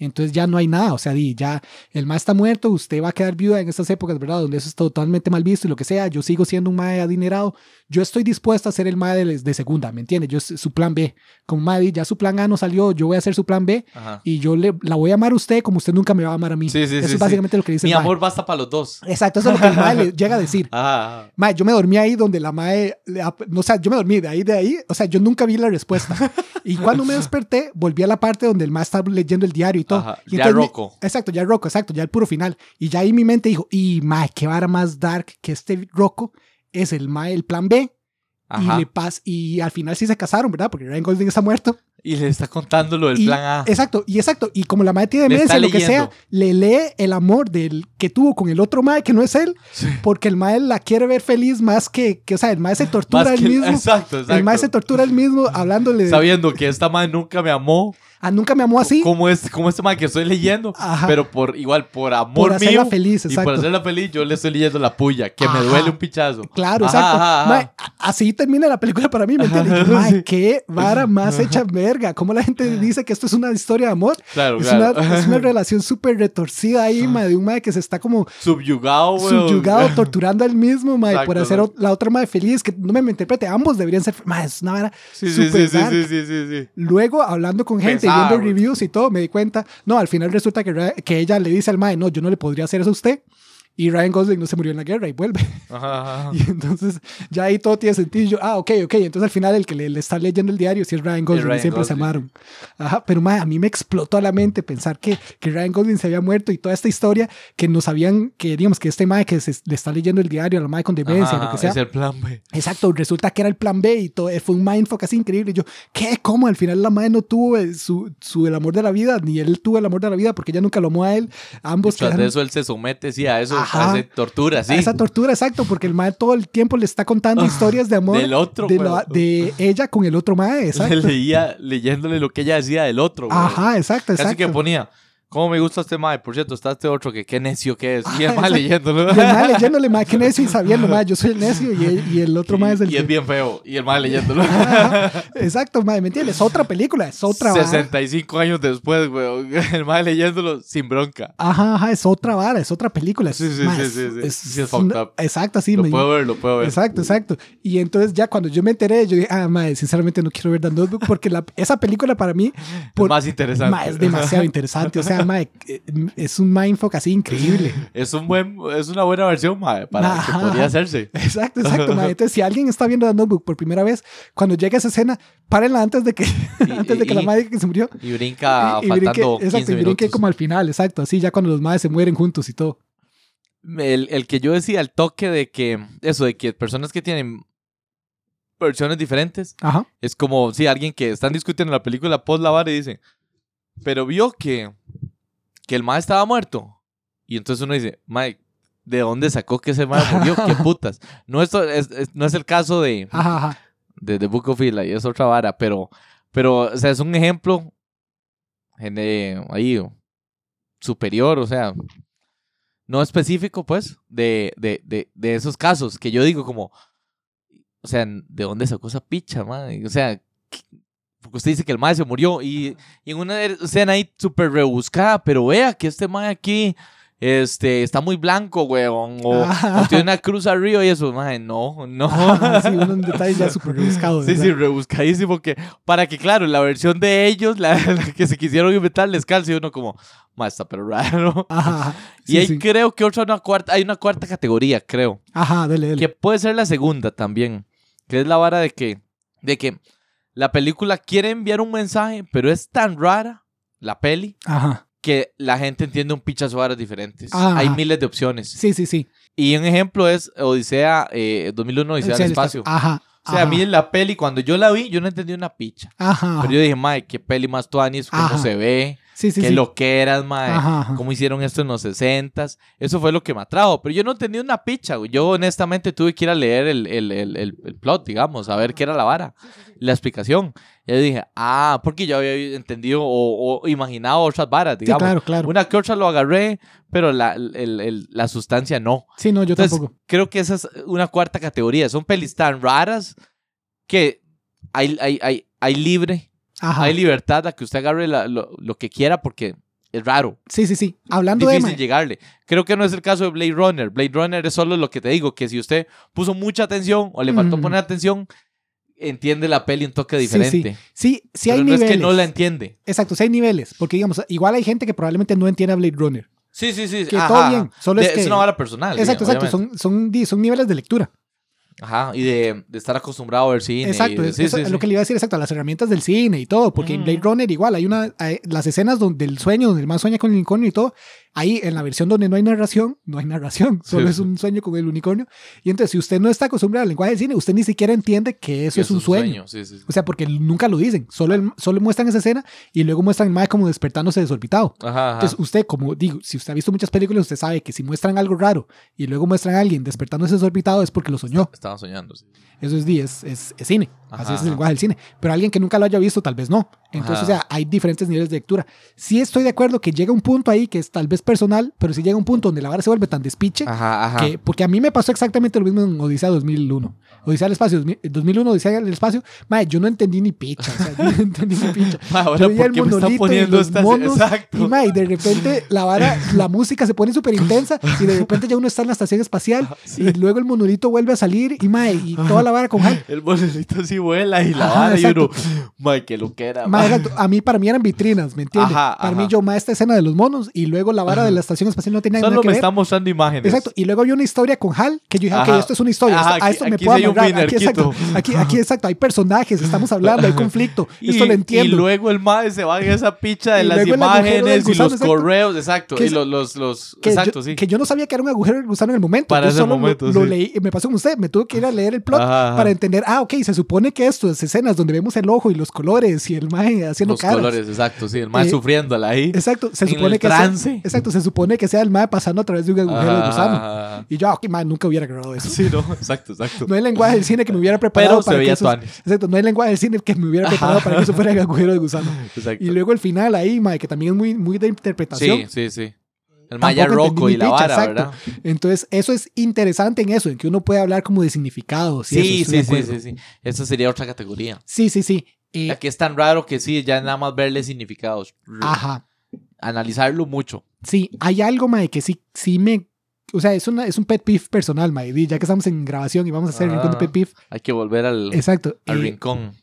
Entonces ya no hay nada, o sea, ya el mae está muerto, usted va a quedar viuda en estas épocas, ¿verdad? Donde eso es totalmente mal visto y lo que sea, yo sigo siendo un mae adinerado, yo estoy dispuesto a ser el mae de, de segunda, ¿me entiende? Yo su plan B, como mae, ya su plan A no salió, yo voy a hacer su plan B Ajá. y yo le, la voy a amar a usted como usted nunca me va a amar a mí. Sí, sí, eso sí, es básicamente lo que dice Mi el amor basta para los dos. Exacto, eso es lo que el mae le llega a decir. Ajá. Mae, yo me dormí ahí donde la mae, le ap- no, o sea, yo me dormí de ahí, de ahí, o sea, yo nunca vi la respuesta. Y cuando me desperté, volví a la parte donde el mae estaba leyendo el diario y todo. Ajá, Y ya Rocco. exacto, ya Rocco, exacto, ya el puro final. Y ya ahí mi mente dijo, y mae, qué vara más dark que este Rocco es el mae, el plan B. Ajá. Y le pas y al final sí se casaron, ¿verdad? Porque Ryan Gosling está muerto. Y le está contando lo del Y- plan A. Exacto, y exacto. Y como la madre tiene demencia, lo que sea, le lee el amor del que tuvo con el otro mae que no es él, Sí. porque el mae la quiere ver feliz más que, que o sea, el mae se tortura él mismo. Exacto, exacto. El mae se tortura él mismo hablándole de, Sabiendo que esta madre nunca me amó. ah, nunca me amó así. Como, es, como este man que estoy leyendo. Ajá. Pero por igual, por amor Por hacerla mío. feliz, Y exacto. por hacerla feliz, yo le estoy leyendo la puya. Que Ajá. me duele un pichazo. Claro, Ajá, exacto. Mae, así termina la película para mí, ¿me entiendes? Mae, qué vara más hecha verga. ¿Cómo la gente dice que esto es una historia de amor? Claro, Es, claro. una, es una relación súper retorcida ahí, mae, de un mae que se está como Subyugado, weón. subyugado, torturando al mismo, mae, por hacer la otra mae feliz. Que no me, me interprete, ambos deberían ser. Mae, es una vara Sí, súper sí, sí, dark. sí, sí, sí, sí. Luego, hablando con gente, Pesado, viendo güey. reviews y todo, me di cuenta, no, al final resulta que, que ella le dice al mae, no, yo no le podría hacer eso a usted. Y Ryan Gosling no se murió en la guerra y vuelve. Ajá, ajá. Y entonces ya ahí todo tiene sentido. Yo, ah, ok, ok. Entonces al final el que le, le está leyendo el diario sí es Ryan Gosling. Ryan y siempre se Gosling. amaron. Ajá, pero mae, a mí me explotó a la mente pensar que, que Ryan Gosling se había muerto y toda esta historia que nos sabían que, digamos, que este mae que se, le está leyendo el diario a la mae con demencia, Ajá, lo que sea. Es el plan B. Exacto, resulta que era el plan B y todo, fue un mindfuck así increíble. Y yo, ¿qué? ¿Cómo? Al final la madre no tuvo eh, su, su, el amor de la vida, ni él tuvo el amor de la vida porque ella nunca lo amó a él. Ambos Tras de eso él se somete, sí, a eso, Ajá. hace tortura, sí. esa tortura, exacto, porque el mae todo el tiempo le está contando historias de amor Del otro, de, la- de ella con el otro mae, Le exacto. leía leyéndole lo que ella decía del otro, güey. Ajá, exacto, exacto. que ponía, ¿cómo me gusta este mae? Por cierto, está este otro que qué necio que es. Y el mae leyéndolo. Y el mae leyéndole, mae, que necio y sabiendo, mae, yo soy el necio y el, y el otro mae es el y es bien feo. Y el mae leyéndolo. Ajá, exacto, mae, ¿me entiendes? Es otra película, es otra vara. 65 años después, güey. El mae leyéndolo sin bronca. Ajá, ajá, es otra vara, es otra película. Sí, sí, mae, sí, sí, es- Sí, es fucked up. Exacto, sí. lo me- puedo ver, lo puedo ver. Exacto, exacto. Y entonces ya cuando yo me enteré, yo dije, ah, mae, sinceramente no quiero ver The Notebook porque la, esa película para mí por- más interesante. mae, es demasiado interesante. O sea, mae, eh, es un mindfuck así increíble. Es un buen, es una buena versión, mae, para Ajá. que podría hacerse. Exacto, exacto, mae. Entonces, si alguien está viendo The Notebook por primera vez, cuando llegue a esa escena, párenla antes de que, antes de que y- la madre que se murió. Y brinca y, y brinque, faltando 15 exacto, y brinque como al final, exacto. Así ya cuando los madres se mueren juntos y todo. el, el que yo decía, el toque de que, eso, de que personas que tienen versiones diferentes, Ajá. es como si alguien que están discutiendo la película post la vara y dice, pero vio que, que el mae estaba muerto. Y entonces uno dice, mae, ¿de dónde sacó que ese mae murió? ¿Qué putas? No, esto es, es- no es el caso de, de The Book of Eli, es otra vara, pero, pero o sea, es un ejemplo en, eh, ahí superior, o sea, no específico, pues, de, de, de, de esos casos que yo digo como, o sea, ¿de dónde sacó esa picha, madre? O sea. Porque usted dice que el mae se murió y, y en una escena ahí súper rebuscada, pero vea que este mae aquí este, está muy blanco, weón, o, o tiene una cruz arriba y eso, mae, no, no. Ajá, sí, unos detalles ya súper rebuscados. Sí, ¿verdad? sí, rebuscadísimo. Que, para que, claro, la versión de ellos, la, la que se quisieron inventar, les calce uno como, más está pero raro. Ajá, y Sí, ahí sí. creo que otra, una cuarta, hay una cuarta categoría, creo. Ajá, dele, dele. Que puede ser la segunda también. Que es la vara de que, de que la película quiere enviar un mensaje, pero es tan rara, la peli, Ajá. que la gente entiende un pichazo de varas diferentes. Ajá. Hay miles de opciones. Sí, sí, sí. Y un ejemplo es Odisea, eh, 2001, Odisea del el Espacio. Ajá. O sea, a mí la peli, cuando yo la vi, yo no entendí una picha. Ajá. Pero yo dije, mae, qué peli más tuanis, cómo Ajá. se ve, sí, sí, qué sí. lo que eras, mae, Ajá, ajá. cómo hicieron esto en los 60 Eso fue lo que me atrajo. Pero yo no entendí una picha, güey. Yo honestamente tuve que ir a leer el, el, el, el- el plot, digamos, a ver qué era la vara, la explicación. Y yo dije, ah, porque yo había entendido o, o imaginado otras varas, Sí, digamos. claro, claro. Una que otra lo agarré, pero la, el- el- la sustancia no. Sí, no, yo Entonces, tampoco. creo que esa es una cuarta categoría. Son pelis tan raras que hay, hay, hay, hay libre, Ajá. hay libertad a que usted agarre la- lo, lo que quiera porque es raro, Sí, sí, sí. Hablando de... difícil llegarle. Creo que no es el caso de Blade Runner. Blade Runner es solo lo que te digo, que si usted puso mucha atención o le faltó Mm. poner atención, entiende la peli un toque Sí, sí. diferente. Sí, sí Pero hay no niveles. es que no la entiende. Exacto, sí hay niveles. Porque, digamos, igual hay gente que probablemente no entiende a Blade Runner. Sí, sí, sí. Que ajá, todo bien. Solo De- es que... una vara personal. Exacto, digamos, exacto. Son, son, son niveles de lectura. Ajá, y de, de estar acostumbrado a ver cine. Exacto, de- es, sí, eso sí, es sí. lo que le iba a decir, exacto, las herramientas del cine y todo, porque en Ujú. Blade Runner igual hay una, hay- las escenas donde el sueño, donde el más sueña con el unicornio y todo, ahí en la versión donde no hay narración, no hay narración, solo Sí. es un sueño con el unicornio. Y entonces, si usted no está acostumbrado al lenguaje del cine, usted ni siquiera entiende que eso Que es un sueño. Sí, sí, sí. O sea, porque nunca lo dicen, solo, el- solo muestran esa escena y luego muestran mae como despertándose desorbitado. Ajá, ajá. Entonces, usted, como digo, si usted ha visto muchas películas, usted sabe que si muestran algo raro y luego muestran a alguien despertándose desorbitado es porque lo soñó. Estaba soñando. Eso es, es, es, es cine. Así Ajá, es el lenguaje del cine. Pero alguien que nunca lo haya visto, tal vez no. Entonces, Ajá. o sea, hay diferentes niveles de lectura. Sí estoy de acuerdo que llega un punto ahí que es tal vez personal, pero sí llega un punto donde la vara se vuelve tan despiche. Ajá. Que, porque a mí me pasó exactamente lo mismo en Odisea 2001. Odisea del Espacio, 2000 2001, Odisea del Espacio. Mae, yo no entendí ni picha. O sea, yo no entendí ni picha. Ma, ahora, Yo veía ¿por el qué me están monolito y los estas? monos. Y, de repente la vara, la música se pone súper intensa y de repente ya uno está en la estación espacial Sí. y luego el monolito vuelve a salir y mae, y toda la vara con hype. El bolsito así vuela y la Ajá, vara y exacto. uno, mae, que lo que era. Mae, exacto. A mí, para mí eran vitrinas, ¿me entiendes? Ajá, para mí, yo, ma, esta escena de los monos y luego la vara de la estación espacial no tenía nada Solo que me ver. está mostrando imágenes. Exacto. Y luego había una historia con Hal que yo dije, ok, esto es una historia. Esto- a esto me puedo amarrar. Aquí, exacto. Aquí, aquí, exacto. Hay personajes, estamos hablando, hay conflicto. esto Y- lo entiendo. Y luego el mae se va en esa picha de Y las imágenes y los exacto. correos, exacto. Que Y los, los, los que, exacto, yo, sí. que yo no sabía que era un agujero gusano en el momento. Para yo ese solo lo- momento, lo, sí. leí y me pasó como usted. Me tuve que ir a leer el plot Ajá, ajá. para entender, ah, ok, se supone que esto es escenas donde vemos el ojo y los colores y el maje haciendo los caras. colores, exacto, sí. El mae Eh, sufriéndola ahí. Exacto, se supone que sea, trance. exacto, se supone que sea el maje pasando a través de un agujero de gusano. Ajá. Y yo, ah, ok, man, nunca hubiera grabado eso. Sí, no, exacto, exacto. No hay lenguaje del cine que me hubiera preparado Pero se para que veía eso, tuanis. exacto, no hay lenguaje del cine que me hubiera preparado para que eso fuera el agujero de gusano. Exacto. Y luego el final ahí, mae, que también es muy, muy de interpretación. Sí, sí, sí. El Maya entendí y la vara, exacto. ¿verdad? Entonces, eso es interesante en eso, en que uno puede hablar como de significados. y eso, Sí, sí, sí, sí, sí. Esa sería otra categoría. Sí, sí, sí. Eh, La que es tan raro que sí, ya nada más verle significados. ajá. Analizarlo mucho. Sí, hay algo, mae, que sí, sí me. O sea, es, una, es un pet peeve personal, mae. Ya que estamos en grabación y vamos a hacer el rincón de Ah. pet peeve. Hay que volver al, Exacto. al eh, rincón.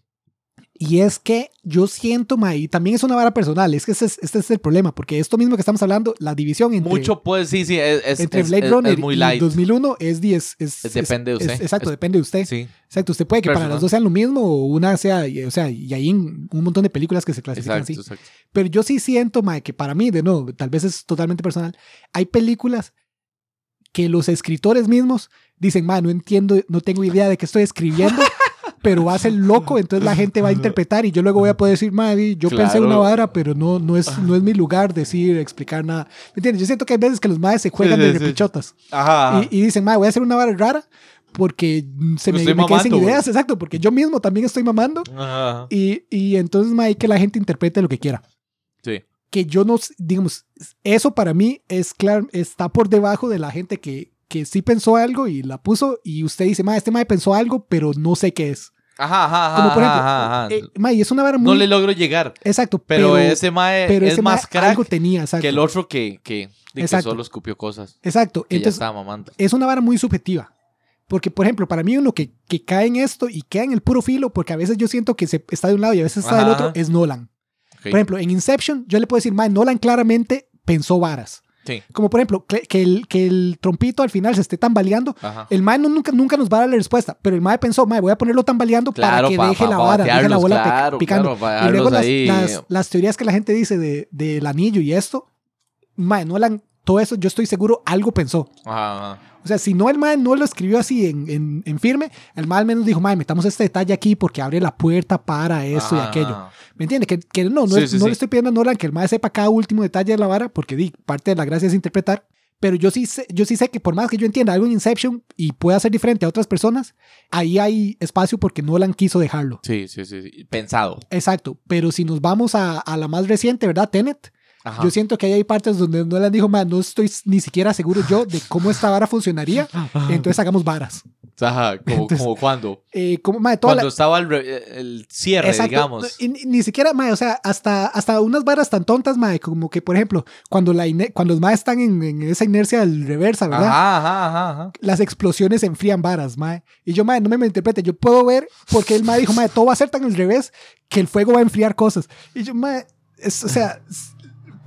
Y es que yo siento, mae, y también es una vara personal. Es que ese es, este es el problema, porque esto mismo que estamos hablando, la división entre. Mucho, pues sí, sí, es, es, entre Blade es- Runner muy y light. 2001 es 10. Es, Es- depende de usted. exacto, depende de usted. Sí, Exacto, usted puede que para Personal. las dos sean lo mismo o una sea, y- o sea, y hay un montón de películas que se clasifican exacto, así. exacto. Pero yo sí siento, mae, que para mí, de nuevo, tal vez es totalmente personal, hay películas que los escritores mismos dicen, mae, no entiendo, no tengo idea de qué estoy escribiendo, pero va a ser loco, entonces la gente va a interpretar y yo luego voy a poder decir, mae, yo pensé Claro. una vara, pero no, no, es, no es mi lugar decir, explicar nada. ¿Me entiendes? Yo siento que hay veces que los maes se juegan Sí, sí, de sí. repichotas Ajá. ajá. y, y dicen, mae, voy a hacer una vara rara porque se Me me, quedé sin mamando, ideas, exacto, porque yo mismo también estoy mamando Ajá. y, y entonces, mae, que la gente interprete lo que quiera Sí. que yo no, digamos, eso para mí es claro, está por debajo de la gente que, que sí pensó algo y la puso y usted dice, ma, este ma pensó algo, pero no sé qué es. Ajá, ajá, ajá. Como por ejemplo, ajá, ajá. eh, ma, y es una vara muy... no le logro llegar. exacto, Pero, pero, ese mae pero es ese más crack algo tenía, exacto. que el otro que, que, de que solo escupió cosas. Exacto, Que ya entonces estaba mamando. es una vara muy subjetiva. Porque, por ejemplo, para mí uno que, que cae en esto y queda en el puro filo, porque a veces yo siento que se está de un lado y a veces está del otro, es Nolan. Ok. Por ejemplo, en Inception, yo le puedo decir, ma, Nolan claramente pensó varas. Sí. Como por ejemplo, que, el, que el trompito al final se esté tambaleando. Ajá. El mae no- nunca, nunca nos va a dar la respuesta, pero el mae pensó, mae, voy a ponerlo tambaleando Claro, para que pa- deje pa- la vara, deje la bola claro, picando. claro, y luego las, las- las teorías que la gente dice de, del anillo y esto, mae, Nolan, todo eso yo estoy seguro algo pensó. Ajá, ajá. O sea, si no el mae no lo escribió así en, en, en firme, el mae al menos dijo, mae, metamos este detalle aquí porque abre la puerta para esto y Ajá, aquello. ¿Me entiende? Que, que no, no, Sí, sí, no sí. le estoy pidiendo a Nolan que el mae sepa cada último detalle de la vara, porque di, parte de la gracia es interpretar. Pero yo sí, sé, yo sí sé que por más que yo entienda algo en Inception y pueda ser diferente a otras personas, ahí hay espacio porque Nolan quiso dejarlo. Sí, sí, sí, sí. Pensado. Exacto. Pero si nos vamos a, a la más reciente, ¿verdad? Tenet. Ajá. Yo siento que ahí hay partes donde Nolan dijo, man, no estoy ni siquiera seguro yo de cómo esta vara funcionaría. Entonces hagamos varas. Ajá, como, Entonces, como cuando. Eh, como, mae, toda Cuando la- estaba el, el cierre, Exacto. digamos. Y ni, siquiera, mae, o sea, hasta, hasta unas varas tan tontas, mae, como que, por ejemplo, cuando, la cuando los maes están en, en esa inercia del reversa, ¿verdad? Ajá, ajá, ajá. Las explosiones enfrían varas, mae. Y yo, mae, no me malinterprete, yo puedo ver porque el mae dijo, mae, todo va a ser tan al revés que el fuego va a enfriar cosas. Y yo, mae, es- o sea,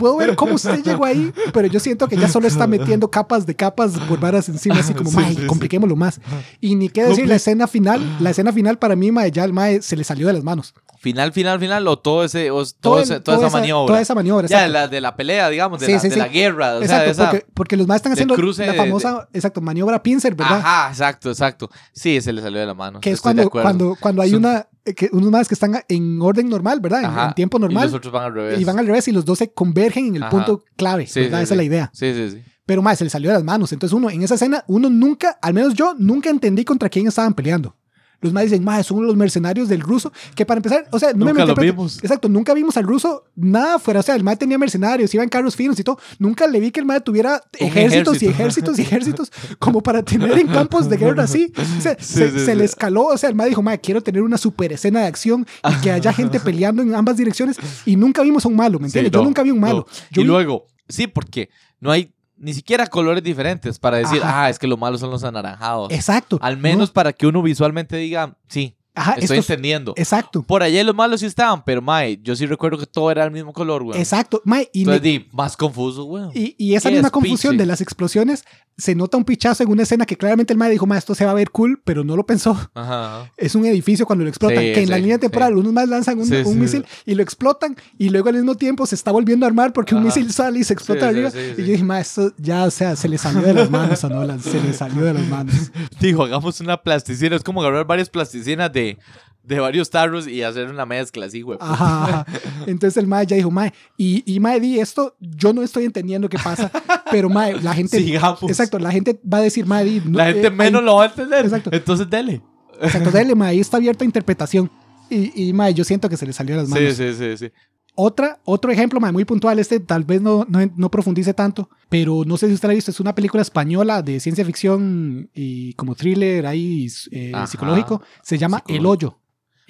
puedo ver cómo usted llegó ahí, pero yo siento que ya solo está metiendo capas de capas por varas encima, así como, Sí, mae, sí, sí. compliquémoslo más. Y ni qué decir, la escena final, la escena final para mí, mae, ya el mae se le salió de las manos. Final, final, final, o todo ese, o todo Todo el- ese- toda, toda esa, maniobra. Toda esa maniobra, ya, la, de la pelea, digamos, de, Sí, la, sí, de sí. la guerra. O sea, Exacto, esa- porque, porque los más están haciendo cruce la de- famosa, exacto, maniobra pincer, ¿verdad? Ajá, exacto, exacto. Sí, se le salió de la mano. que es estoy de cuando, acuerdo. cuando, cuando hay Son- una, que unos más que están en orden normal, ¿verdad? En, tiempo Y normal. los otros van al revés. Y van al revés y los dos se convergen en el Ajá. punto clave, Sí, ¿verdad? sí, Esa sí. es la idea. Sí, sí, sí. Pero más, se le salió de las manos. Entonces uno, en esa escena, uno nunca, al menos yo, nunca entendí contra quién estaban peleando. Los más dicen, más son los mercenarios del ruso, que para empezar, o sea, no me Nunca lo malinterprete- vimos. Exacto, nunca vimos al ruso nada fuera. O sea, el MAE tenía mercenarios, iba en carros finos y todo. Nunca le vi que el MAE tuviera ejércitos y ejército. ejércitos y ejércitos como para tener en campos de guerra así. O sea, Sí, se, sí, se sí. le escaló. O sea, el MAE dijo, MAE, quiero tener una super escena de acción y que haya gente peleando en ambas direcciones. Y nunca vimos a un malo, ¿me entiendes? Yo nunca vi un malo. no. Yo y vi- luego, sí, porque no hay ni siquiera colores diferentes para decir, Ajá. ah, es que los malos son los anaranjados. Exacto. Al ¿no? menos para que uno visualmente diga, sí, Ajá, Estoy estos- entendiendo. exacto, Por allá los malos sí estaban, pero mae, yo sí recuerdo que todo era el mismo color, güey. exacto. Mae, y, me- Entonces, di, más confuso, güey. y, y esa misma confusión de las explosiones se nota un pichazo en una escena que claramente el mae dijo, mae, esto se va a ver cool, pero no lo pensó. Ajá. ajá. Es un edificio cuando lo explotan, Sí, que en la línea temporal sí. unos más lanzan un, Sí, un sí. misil y lo explotan y luego al mismo tiempo se está volviendo a armar porque un misil sale y se explota Sí, sí, arriba. sí, y yo dije, mae, esto ya, o sea, se le salió de las manos a Nolan, se le salió de las manos. Dijo, hagamos una plasticina. Es como agarrar varias plasticinas de, de varios tarros y hacer una mezcla así, güey. Ajá, ajá. Entonces el mae ya dijo, mae, y, y mae, di esto, yo no estoy entendiendo qué pasa, pero mae, la gente... Sigamos. Exacto, la gente va a decir, mae, di, no, La gente eh, menos lo va a entender. Exacto. Entonces, dele. Exacto, dale, mae, ahí está abierta a interpretación. Y, y mae, yo siento que se le salió de las manos. Sí, sí, sí, sí. Otra, otro ejemplo, mae, muy puntual, este tal vez no, no, no profundice tanto, pero no sé si usted la ha visto, es una película española de ciencia ficción y como thriller ahí eh, psicológico, se llama El Psicológico. Hoyo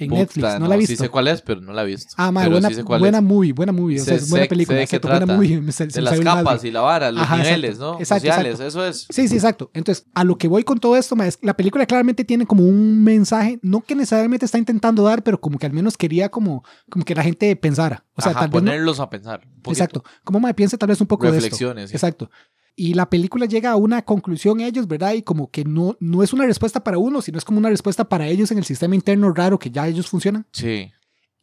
en Puta, Netflix, no, la he visto. Sí sé cuál es, pero no la he visto. Ah, Pero buena, sí sé cuál buena es. movie, buena movie, o sea, Sé- es buena sé- película, sé exacto, buena movie. me- De las capas madre. y la vara, los Ajá, niveles, exacto. ¿no? Exacto, Sociales, eso es. Sí, sí, exacto. Entonces, a lo que voy con todo esto, es la película claramente tiene como un mensaje, no que necesariamente está intentando dar, pero como que al menos quería como, como que la gente pensara. O sea, Ajá, tal no- ponerlos a pensar. Exacto. Como me piense tal vez un poco de esto. Reflexiones. Exacto. Y la película llega a una conclusión ellos, ¿verdad? Y como que no, no es una respuesta para uno, sino es como una respuesta para ellos en el sistema interno raro que ya ellos funcionan. Sí.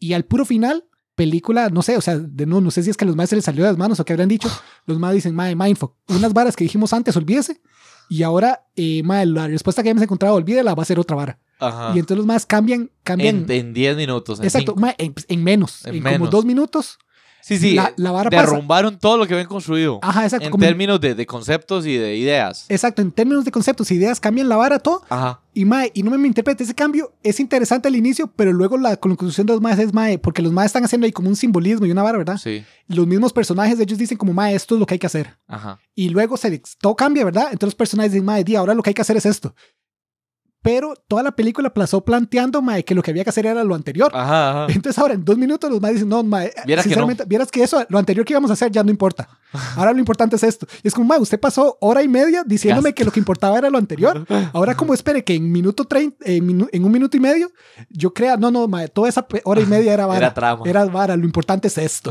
Y al puro final, película, no sé, o sea, de no, no sé si es que a los maestros les salió de las manos o que habrán dicho. Los más dicen, mae, mindfuck. Unas varas que dijimos antes, olvídese. Y ahora, eh, mae, la respuesta que hemos encontrado, olvídela, va a ser otra vara. Ajá. Y entonces los más cambian, cambian. En en 10 minutos. en exacto, mae, en, en menos. En En, como menos. dos minutos. Sí, sí. la- la vara pasa. derrumbaron todo lo que habían construido. Ajá, exacto. en como términos de, de conceptos y de ideas. exacto, en términos de conceptos, ideas, cambian la vara, todo. Ajá. Y mae, y no me, me interprete, ese cambio es interesante al inicio, pero luego la conclusión de los maes es mae, porque los maes están haciendo ahí como un simbolismo y una vara, ¿verdad? Sí. Los mismos personajes de ellos dicen como mae, esto es lo que hay que hacer. Ajá. Y luego se, todo cambia, ¿verdad? Entonces los personajes dicen, mae, di, ahora lo que hay que hacer es esto. Pero toda la película pasó planteando, mae, que lo que había que hacer era lo anterior. Ajá, ajá. Entonces ahora en dos minutos los maes dicen, no, mae, Vieras que sinceramente, vieras que eso, lo anterior que íbamos a hacer ya no importa. Ahora lo importante es esto. Y es como, mae, usted pasó hora y media diciéndome que lo que importaba era lo anterior. Ahora como espere que en minuto 30, en, minu- en un minuto y medio, yo crea, no, no, mae, toda esa hora y media era vara. Era trama. Era vara, lo importante es esto.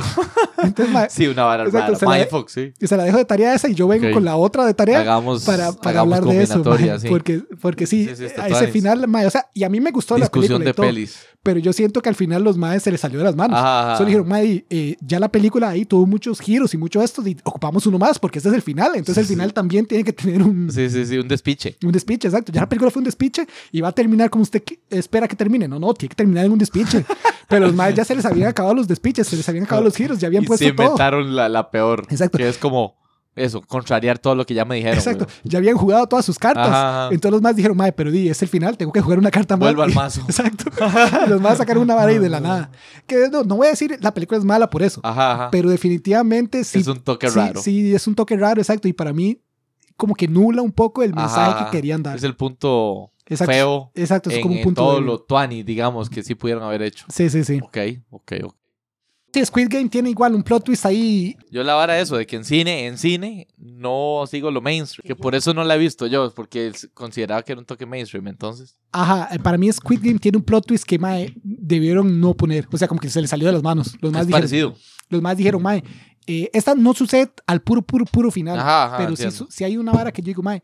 Entonces, Sí, una vara Exacto, se la- Mindfuck, sí. y se la dejo de tarea esa y yo vengo Ok. con la otra de tarea Hagamos, para, para hagamos hablar de eso, sí. porque, porque sí, Sí, sí, a ese final, mae, o sea, y a mí me gustó la Discusión película y de todo, pelis. pero yo siento que al final los maes se les salió de las manos. Solo dijeron, mae, eh, ya la película ahí tuvo muchos giros y mucho esto, y ocupamos uno más porque este es el final, entonces Sí, el sí. final también tiene que tener un, Sí, sí, sí, un despiche. un despiche, exacto. Ya la película fue un despiche y va a terminar como usted espera que termine. No, no, tiene que terminar en un despiche. Pero los maes ya se les habían acabado los despiches, se les habían acabado los giros, ya habían y puesto se todo. inventaron la, la peor. Exacto. Que es como eso, contrariar todo lo que ya me dijeron. Exacto, güey. ya habían jugado todas sus cartas. Ajá, ajá. Entonces los más dijeron, mae, pero di, es el final, tengo que jugar una carta más. Vuelvo al mazo. Exacto. Los más sacaron una vara y de la nada. Que no, no voy a decir la película es mala por eso, Ajá, pero definitivamente sí. es un toque sí, raro. Sí, es un toque raro, exacto. Y para mí, como que nula un poco el mensaje que querían dar. Es el punto Exacto. feo Exacto, es en, como un en punto. todo débil. lo tuani, digamos, que sí pudieron haber hecho. Sí, sí, sí. Ok, ok, ok. Sí, Squid Game tiene igual un plot twist ahí. Yo la vara eso, de que en cine, en cine, no sigo lo mainstream. Que por eso no la he visto yo, porque consideraba que era un toque mainstream, entonces. Ajá, eh, para mí Squid Game tiene un plot twist que mae, debieron no poner. O sea, como que se le salió de las manos. Los más es dijeron, parecido. los más dijeron, mae, eh, esta no sucede al puro, puro, puro final. Ajá, ajá, pero sí, su- sí hay una vara que yo digo, mae,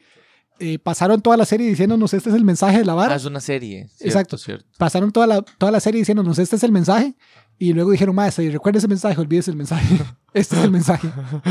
eh, pasaron toda la serie diciéndonos este es el mensaje de la Ah, vara. es una serie. Cierto, Exacto. cierto. Pasaron toda la, toda la serie diciéndonos este es el mensaje. Y luego dijeron, mae, si recuerda ese mensaje, olvídese el mensaje. este es el mensaje.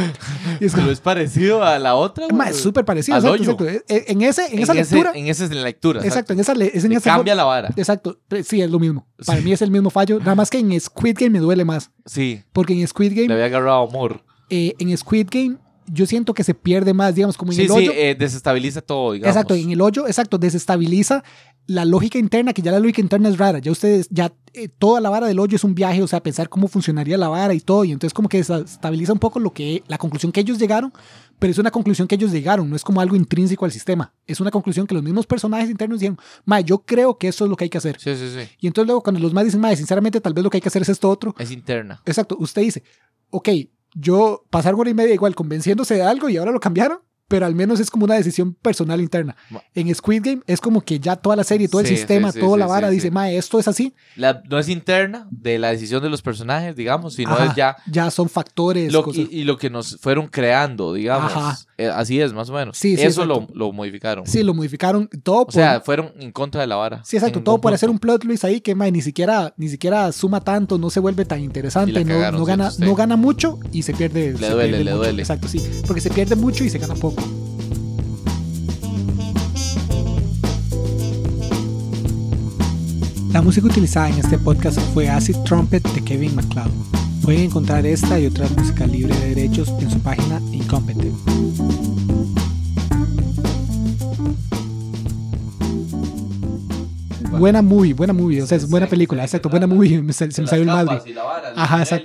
Y es como, Pero es parecido a la otra. güey. es súper parecido. Al Exacto, hoyo. exacto. Eh, En, ese, en, En esa ese- lectura. En esa es la lectura. exacto, en esa, le- es en Le esa cambia la vara. Exacto, sí, es lo mismo. Para Sí. mí es el mismo fallo. Nada más que en Squid Game me duele más. Sí, Porque en Squid le Game, había agarrado amor. eh, en Squid Game, yo siento que se pierde más, digamos, como en Sí, el sí, hoyo. eh, desestabiliza todo, digamos. exacto, en el hoyo, exacto, desestabiliza la lógica interna, que ya la lógica interna es rara. Ya ustedes, ya eh, toda la vara del hoyo es un viaje, o sea, pensar cómo funcionaría la vara y todo. Y entonces, como que desestabiliza un poco lo que, la conclusión que ellos llegaron, pero es una conclusión que ellos llegaron, no es como algo intrínseco al sistema. Es una conclusión que los mismos personajes internos dijeron, ma, yo creo que eso es lo que hay que hacer. Sí, sí, sí. Y entonces luego cuando los más dicen, madre, sinceramente tal vez lo que hay que hacer es esto otro. Es interna. Exacto, usted dice, ok, yo pasaron hora y media igual convenciéndose de algo y ahora lo cambiaron. Pero al menos es como una decisión personal interna. En Squid Game es como que ya toda la serie, todo Sí, el sistema, sí, sí, toda la vara dice, mae, esto es así. La- no es interna de la decisión de los personajes, digamos, sino Ajá, es ya ya son factores. lo, cosas. y, y lo que nos fueron creando, digamos. Ajá. Eh, así es, más o menos. Sí, sí, Eso lo, lo modificaron. Sí, lo modificaron todo O por... sea, fueron en contra de la vara. Sí, exacto, todo por hacer un plot twist ahí que mae, ni siquiera ni siquiera suma tanto, no se vuelve tan interesante, no, cagaron, no gana no gana mucho y se pierde. se duele, pierde le mucho. duele. Exacto, sí, porque se pierde mucho y se gana poco. La música utilizada en este podcast fue Acid Trumpet de Kevin MacLeod. Pueden encontrar esta y otras música libre de derechos en su página Incompetent. Buena movie, buena movie, o sea, es buena película, exacto, buena movie, se me salió el madre. Ajá, exacto.